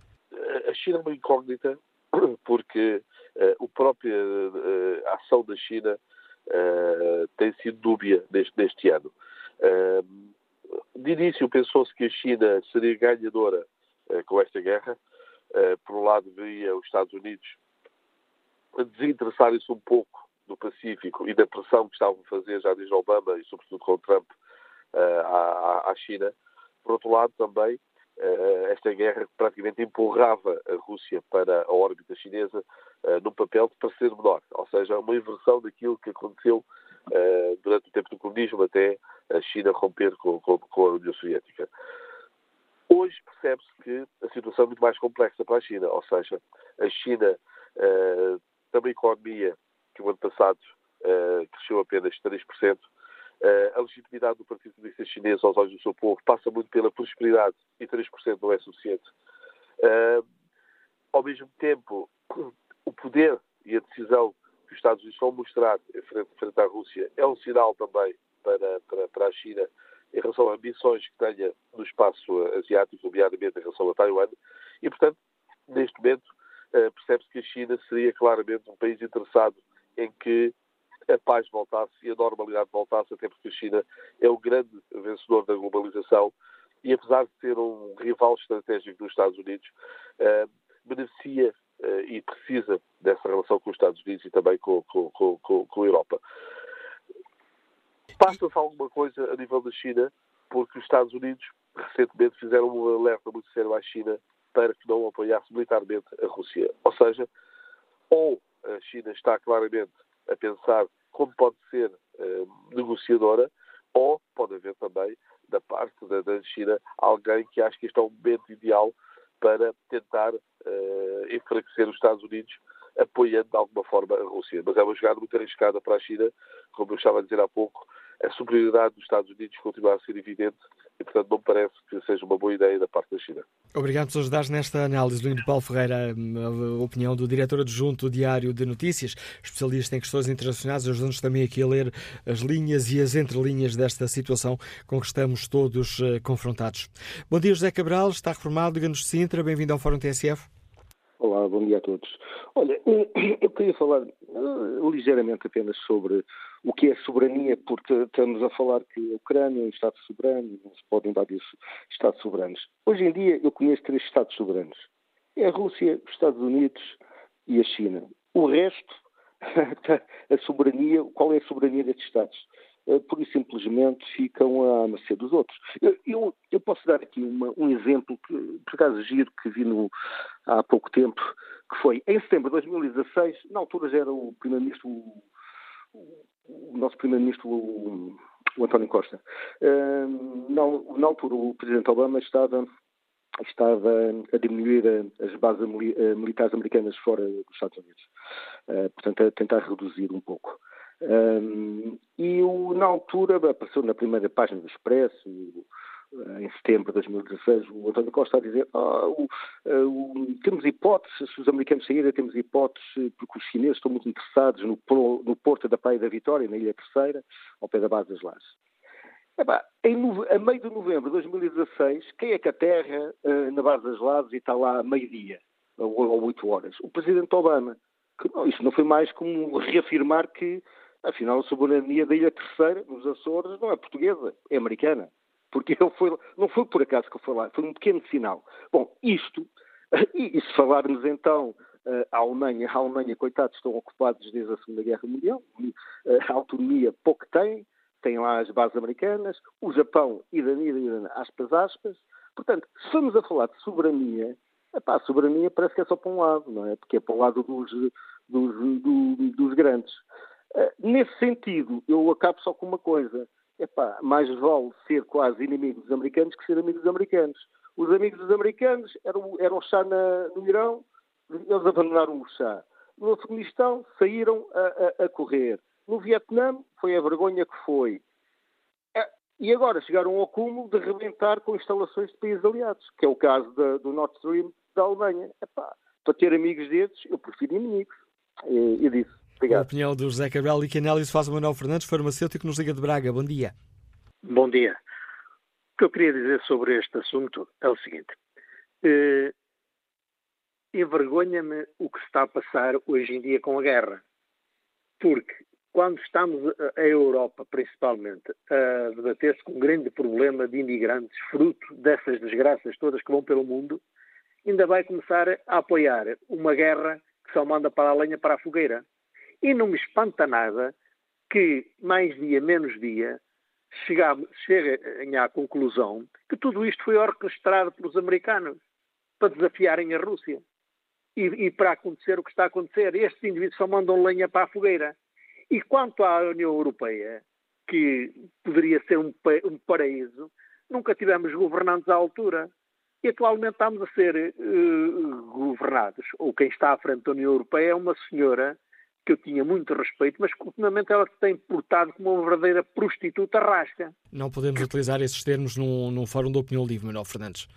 a China é uma incógnita porque uh, o próprio, uh, a ação da China uh, tem sido dúbia neste, neste ano. de início pensou-se que a China seria ganhadora com esta guerra. por um lado, via os Estados Unidos desinteressarem-se um pouco do Pacífico e da pressão que estavam a fazer já desde Obama e sobretudo com Trump à, à, China. Por outro lado, também esta guerra praticamente empurrava a Rússia para a órbita chinesa uh, num papel de parecer menor, ou seja, uma inversão daquilo que aconteceu durante o tempo do comunismo até a China romper com, com, a União Soviética. Hoje percebe-se que a situação é muito mais complexa para a China, ou seja, a China tem uma economia que o ano passado cresceu apenas 3%. Eh, a legitimidade do Partido Comunista Chinês aos olhos do seu povo passa muito pela prosperidade e 3% não é suficiente. Uh, ao mesmo tempo, o poder e a decisão que os Estados Unidos vão mostrar frente, frente à Rússia é um sinal também para, para, para a China em relação a ambições que tenha no espaço asiático, nomeadamente em relação a Taiwan. E, portanto, neste momento, percebe-se que a China seria claramente um país interessado em que a paz voltasse e a normalidade voltasse, até porque a China é o grande vencedor da globalização e, apesar de ser um rival estratégico dos Estados Unidos, uh, beneficia uh, e precisa dessa relação com os Estados Unidos e também com, com, com, com a Europa. Passa-se alguma coisa a nível da China, porque os Estados Unidos recentemente fizeram um alerta muito sério à China para que não apoiasse militarmente a Rússia. Ou seja, ou a China está claramente a pensar como pode ser uh, negociadora, ou pode haver também, da parte da, da, China, alguém que acha que este é um momento ideal para tentar uh, enfraquecer os Estados Unidos, apoiando de alguma forma a Rússia. Mas é uma jogada muito arriscada para a China, como eu estava a dizer há pouco, a superioridade dos Estados Unidos continua a ser evidente e, portanto, não me parece que seja uma boa ideia da parte da China. Obrigado por ajudar nesta análise, Lindo Paulo Ferreira, a opinião do diretor adjunto do Diário de Notícias, especialista em questões internacionais, ajudando-nos também aqui a ler as linhas e as entrelinhas desta situação com que estamos todos uh, confrontados. Bom dia, José Cabral, está reformado, diga-nos de Sintra, bem-vindo ao Fórum TSF. Olá, bom dia a todos. Olha, eu queria falar uh, ligeiramente apenas sobre o que é soberania, porque estamos a falar que a Ucrânia é um Estado soberano, não se pode invadir Estados soberanos. Hoje em dia eu conheço três Estados soberanos. É a Rússia, os Estados Unidos e a China. O resto, a soberania, qual é a soberania destes Estados? Uh, por e simplesmente ficam à mercê dos outros. Eu, eu posso dar aqui uma, um exemplo, que, por acaso giro, que vi no, há pouco tempo, que foi em setembro de 2016, na altura já era o primeiro-ministro, o, nosso primeiro-ministro, o, o, António Costa. Na, na, altura o presidente Obama estava, estava a diminuir as bases militares americanas fora dos Estados Unidos. Uh, portanto, a tentar reduzir um pouco. Um, e o, na altura apareceu na primeira página do Expresso, eh, em setembro de 2016, o António Costa a dizer ah, o, eh, o, temos hipóteses, se os americanos saírem, temos hipóteses, porque os chineses estão muito interessados no, no porto da Praia da Vitória, na Ilha Terceira, ao pé da base das Lajes. Epá, em, a meio de novembro de 2016, quem é que aterra uh, na base das Lajes e está lá a meio-dia, ou, ou 8 horas? O presidente Obama. Que, não, isso não foi mais como reafirmar que, afinal, a soberania da Ilha Terceira, nos Açores, não é portuguesa, é americana porque não foi por acaso que eu fui lá, foi um pequeno sinal. Bom, isto, e, e se falarmos então eh, a Alemanha, a Alemanha, coitados, estão ocupados desde a Segunda Guerra Mundial, eh, a autonomia pouco tem, tem lá as bases americanas, o Japão, Irã, aspas, aspas. Portanto, se formos a falar de soberania, epá, a soberania parece que é só para um lado, não é? Porque é para o lado dos, dos, dos, dos grandes. Uh, nesse sentido, eu acabo só com uma coisa epá, mais vale ser quase inimigo dos americanos que ser amigo dos americanos. Os amigos dos americanos eram, eram o chá na, no Irão, eles abandonaram o chá. No Afeganistão saíram a, a, a, correr. No Vietnã foi a vergonha que foi. É, e agora chegaram ao cúmulo de rebentar com instalações de países aliados, que é o caso da, do Nord Stream da Alemanha. Epá, para ter amigos desses, eu prefiro inimigos. E, e disse. Obrigado. A opinião do José Cabral e que análise faz o Manuel Fernandes, farmacêutico, nos liga de Braga. Bom dia. Bom dia. O que eu queria dizer sobre este assunto é o seguinte. Eh, envergonha-me o que se está a passar hoje em dia com a guerra. Porque quando estamos, a Europa principalmente, a debater-se com um grande problema de imigrantes, fruto dessas desgraças todas que vão pelo mundo, ainda vai começar a apoiar uma guerra que só manda para a lenha para a fogueira. E não me espanta nada que, mais dia, menos dia, cheguem à conclusão que tudo isto foi orquestrado pelos americanos para desafiarem a Rússia. E, e, para acontecer o que está a acontecer, estes indivíduos só mandam lenha para a fogueira. E quanto à União Europeia, que poderia ser um, um paraíso, nunca tivemos governantes à altura. E atualmente estamos a ser uh, governados. Ou quem está à frente da União Europeia é uma senhora que eu tinha muito respeito, mas que ultimamente ela se tem portado como uma verdadeira prostituta rasca. Não podemos utilizar esses termos num, num fórum de opinião livre, Manuel Fernandes.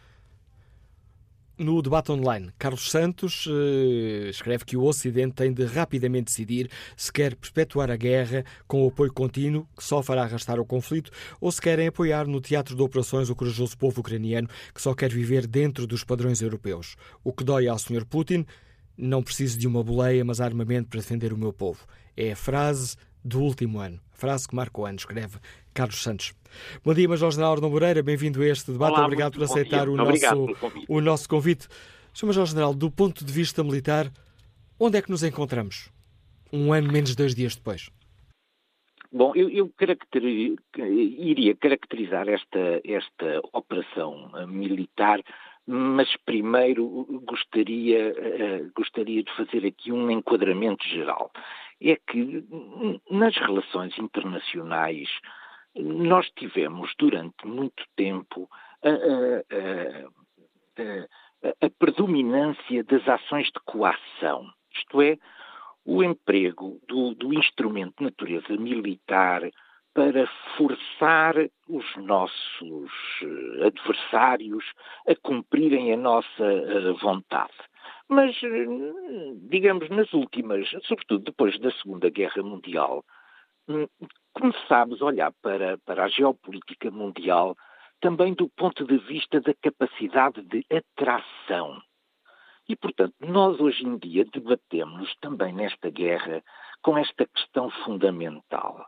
No debate online, Carlos Santos eh, escreve que o Ocidente tem de rapidamente decidir se quer perpetuar a guerra com o apoio contínuo, que só fará arrastar o conflito, ou se querem apoiar no teatro de operações o corajoso povo ucraniano que só quer viver dentro dos padrões europeus. O que dói ao Sr. Putin Não preciso de uma boleia, mas armamento para defender o meu povo. É a frase do último ano. A frase que marca o ano, escreve Carlos Santos. Bom dia, Major General Arno Moreira, bem-vindo a este debate. Olá, Obrigado por aceitar o nosso, o nosso convite. Sr. Major General, do ponto de vista militar, onde é que nos encontramos? Um ano menos dois dias depois. Bom, eu, eu caracteri iria caracterizar esta, esta operação militar, mas primeiro gostaria, uh, gostaria de fazer aqui um enquadramento geral. É que nas relações internacionais nós tivemos durante muito tempo a, a, a, a predominância das ações de coação, isto é, o emprego do, do instrumento de natureza militar para forçar os nossos eh, adversários a cumprirem a nossa eh, vontade. Mas, eh, digamos, nas últimas, sobretudo depois da Segunda Guerra Mundial, hum, começámos a olhar para, para a geopolítica mundial também do ponto de vista da capacidade de atração e, portanto, nós hoje em dia debatemos também nesta guerra com esta questão fundamental.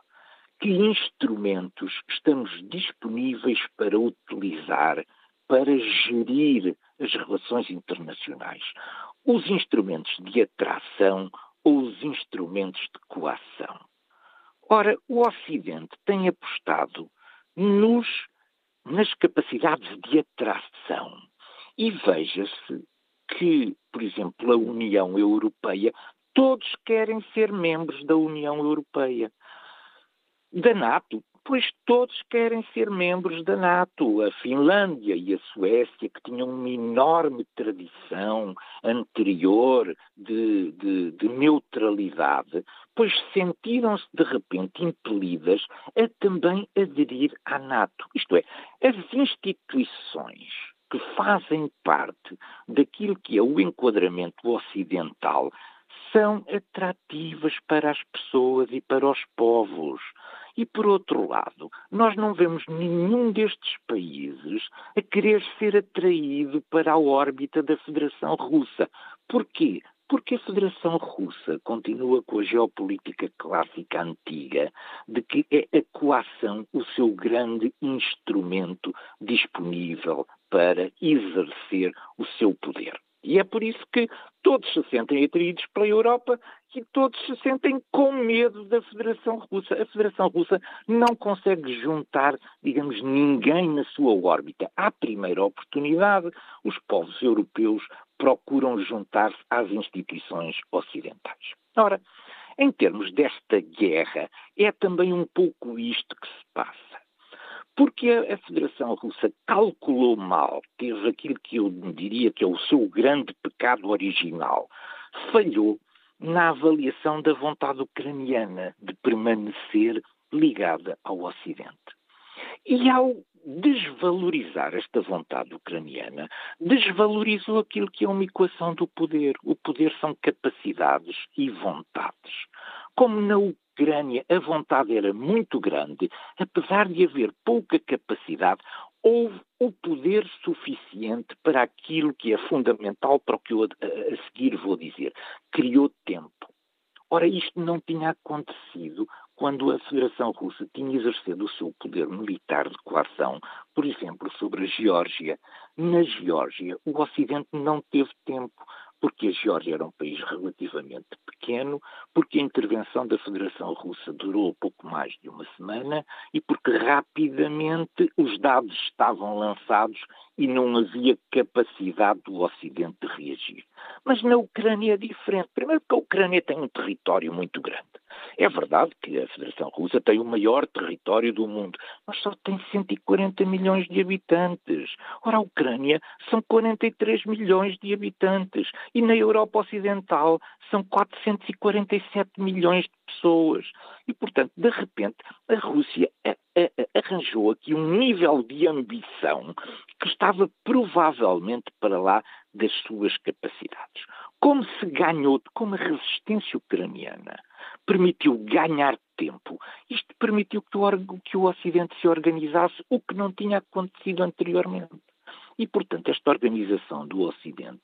Que instrumentos estamos disponíveis para utilizar para gerir as relações internacionais? Os instrumentos de atração ou os instrumentos de coação? Ora, o Ocidente tem apostado nos, nas capacidades de atração. E veja-se que, por exemplo, a União Europeia, todos querem ser membros da União Europeia. Da NATO, pois todos querem ser membros da NATO. A Finlândia e a Suécia, que tinham uma enorme tradição anterior de, de, de neutralidade, pois sentiram-se de repente impelidas a também aderir à NATO. Isto é, as instituições que fazem parte daquilo que é o enquadramento ocidental são atrativas para as pessoas e para os povos. E, por outro lado, nós não vemos nenhum destes países a querer ser atraído para a órbita da Federação Russa. Porquê? Porque a Federação Russa continua com a geopolítica clássica antiga de que é a coação o seu grande instrumento disponível para exercer o seu poder. E é por isso que todos se sentem atraídos pela Europa e todos se sentem com medo da Federação Russa. A Federação Russa não consegue juntar, digamos, ninguém na sua órbita. À primeira oportunidade, os povos europeus procuram juntar-se às instituições ocidentais. Ora, em termos desta guerra, é também um pouco isto que se passa. Porque a, Federação Russa calculou mal, teve aquilo que eu diria que é o seu grande pecado original. Falhou na avaliação da vontade ucraniana de permanecer ligada ao Ocidente. E ao desvalorizar esta vontade ucraniana, desvalorizou aquilo que é uma equação do poder. O poder são capacidades e vontades. Como na Ucrânia a vontade era muito grande, apesar de haver pouca capacidade, houve o poder suficiente para aquilo que é fundamental para o que eu a, seguir vou dizer. Criou tempo. Ora, isto não tinha acontecido quando a Federação Russa tinha exercido o seu poder militar de coação, por exemplo, sobre a Geórgia. Na Geórgia, o Ocidente não teve tempo porque a Geórgia era um país relativamente pequeno, porque a intervenção da Federação Russa durou pouco mais de uma semana e porque rapidamente os dados estavam lançados e não havia capacidade do Ocidente de reagir. Mas na Ucrânia é diferente. Primeiro porque a Ucrânia tem um território muito grande. É verdade que a Federação Russa tem o maior território do mundo, mas só tem 140 milhões de habitantes. Ora, a Ucrânia são 43 milhões de habitantes e na Europa Ocidental são 447 milhões de pessoas. E, portanto, de repente, a Rússia arranjou aqui um nível de ambição que estava provavelmente para lá das suas capacidades. Como se ganhou, como a resistência ucraniana permitiu ganhar tempo, isto permitiu que o, que o Ocidente se organizasse, o que não tinha acontecido anteriormente. E, portanto, esta organização do Ocidente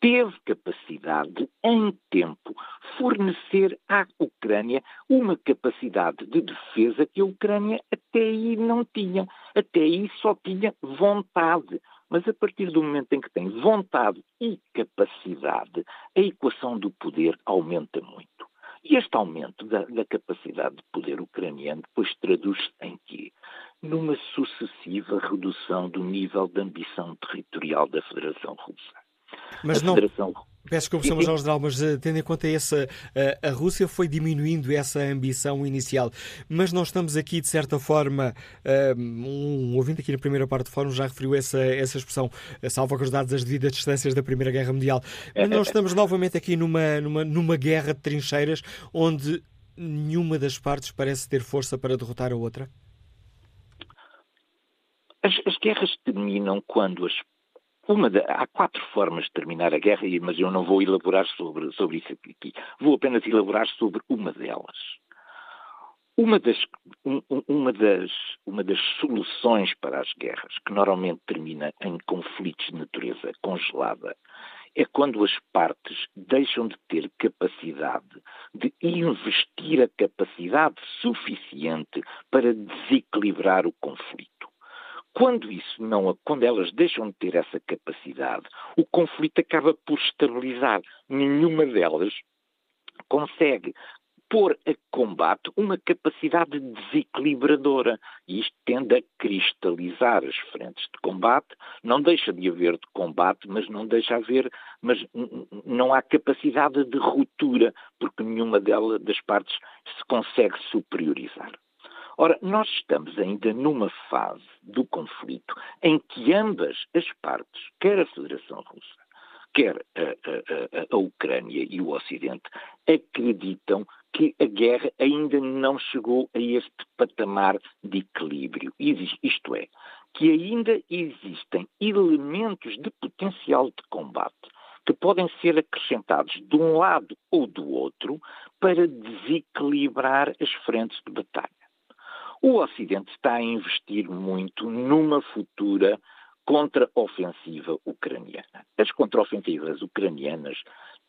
teve capacidade de, em tempo, fornecer à Ucrânia uma capacidade de defesa que a Ucrânia até aí não tinha. Até aí só tinha vontade. Mas a partir do momento em que tem vontade e capacidade, a equação do poder aumenta muito. E este aumento da, da capacidade de poder ucraniano depois traduz-se em quê? Numa sucessiva redução do nível de ambição territorial da Federação Russa. Mas a não, Federação Peço desculpa, Sr. Major-General, mas uh, tendo em conta essa, uh, a Rússia foi diminuindo essa ambição inicial, mas nós estamos aqui, de certa forma, uh, um ouvinte aqui na primeira parte do fórum já referiu essa, essa expressão, salvaguardadas as devidas distâncias da Primeira Guerra Mundial, mas nós estamos novamente aqui numa, numa, numa guerra de trincheiras onde nenhuma das partes parece ter força para derrotar a outra? As, as guerras terminam quando as de, há quatro formas de terminar a guerra, mas eu não vou elaborar sobre, sobre isso aqui. Vou apenas elaborar sobre uma delas. Uma das, um, uma, das, uma das soluções para as guerras, que normalmente termina em conflitos de natureza congelada, é quando as partes deixam de ter capacidade de investir a capacidade suficiente para desequilibrar o conflito. Quando isso não, quando elas deixam de ter essa capacidade, o conflito acaba por estabilizar. Nenhuma delas consegue pôr a combate uma capacidade desequilibradora. E isto tende a cristalizar as frentes de combate. Não deixa de haver de combate, mas não deixa de haver, mas não há capacidade de ruptura, porque nenhuma delas, das partes se consegue superiorizar. Ora, nós estamos ainda numa fase do conflito em que ambas as partes, quer a Federação Russa, quer a, a, a, Ucrânia e o Ocidente, acreditam que a guerra ainda não chegou a este patamar de equilíbrio. Isto é, que ainda existem elementos de potencial de combate que podem ser acrescentados de um lado ou do outro para desequilibrar as frentes de batalha. O Ocidente está a investir muito numa futura contra-ofensiva ucraniana. As contra-ofensivas ucranianas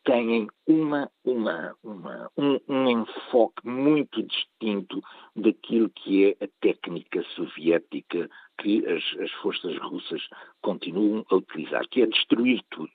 têm uma, uma, uma, um, um, enfoque muito distinto daquilo que é a técnica soviética que as, as forças russas continuam a utilizar, que é destruir tudo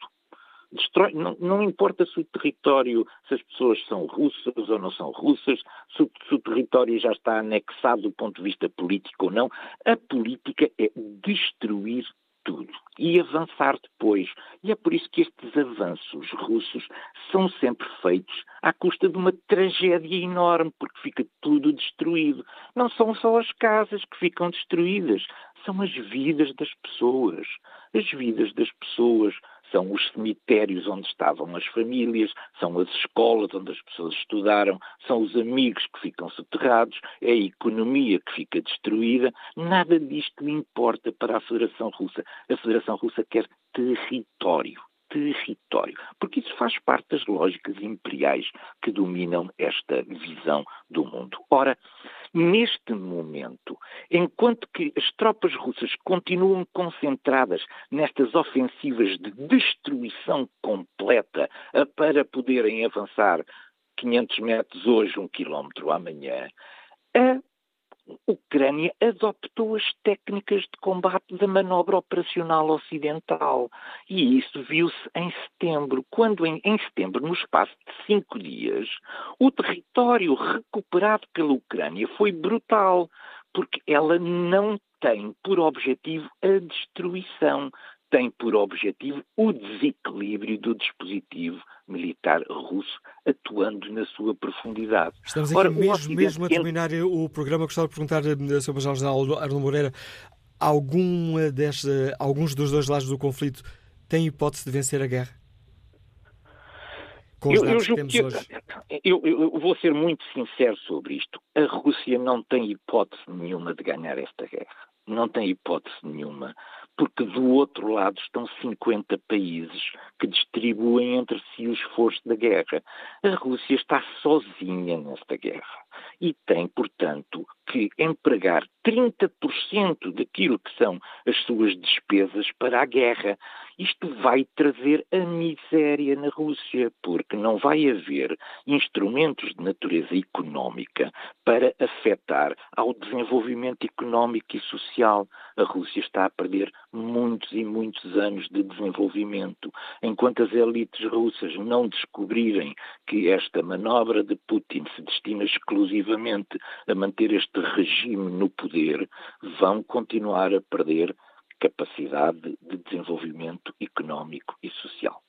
destrói, não, não, importa se o território, se as pessoas são russas ou não são russas, se se o território já está anexado do ponto de vista político ou não, a política é destruir tudo e avançar depois. E é por isso que estes avanços russos são sempre feitos à custa de uma tragédia enorme, porque fica tudo destruído. Não são só as casas que ficam destruídas, são as vidas das pessoas. As vidas das pessoas são os cemitérios onde estavam as famílias, são as escolas onde as pessoas estudaram, são os amigos que ficam soterrados, é a economia que fica destruída. Nada disto importa para a Federação Russa. A Federação Russa quer território território, porque isso faz parte das lógicas imperiais que dominam esta visão do mundo. Ora, neste momento, enquanto que as tropas russas continuam concentradas nestas ofensivas de destruição completa para poderem avançar 500 metros hoje, um quilómetro amanhã, a Ucrânia adoptou as técnicas de combate da manobra operacional ocidental. E isso viu-se em setembro, quando em, em, setembro, no espaço de cinco dias, o território recuperado pela Ucrânia foi brutal, porque ela não tem por objetivo a destruição, tem por objetivo o desequilíbrio do dispositivo militar russo atuando na sua profundidade. Estamos aqui Ora, mesmo, Ocidente, mesmo a terminar o programa. Gostava de perguntar ao eh, Sr. Major-General Arno Moreira, alguma desta, alguns dos dois lados do conflito têm hipótese de vencer a guerra? Eu, eu, que? Eu, eu, vou ser muito sincero sobre isto. A Rússia não tem hipótese nenhuma de ganhar esta guerra. Não tem hipótese nenhuma porque do outro lado estão 50 países que distribuem entre si o esforço da guerra. A Rússia está sozinha nesta guerra. e tem, portanto, que empregar 30% daquilo que são as suas despesas para a guerra. Isto vai trazer a miséria na Rússia, porque não vai haver instrumentos de natureza económica para afetar ao desenvolvimento económico e social. A Rússia está a perder muitos e muitos anos de desenvolvimento. Enquanto as elites russas não descobrirem que esta manobra de Putin se destina exclusivamente a manter este regime no poder, vão continuar a perder capacidade de desenvolvimento económico e social.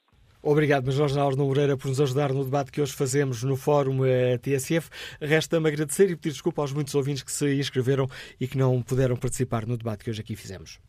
Obrigado, Major Jorge Moreira, por nos ajudar no debate que hoje fazemos no Fórum eh, TSF. Resta-me agradecer e pedir desculpa aos muitos ouvintes que se inscreveram e que não puderam participar no debate que hoje aqui fizemos.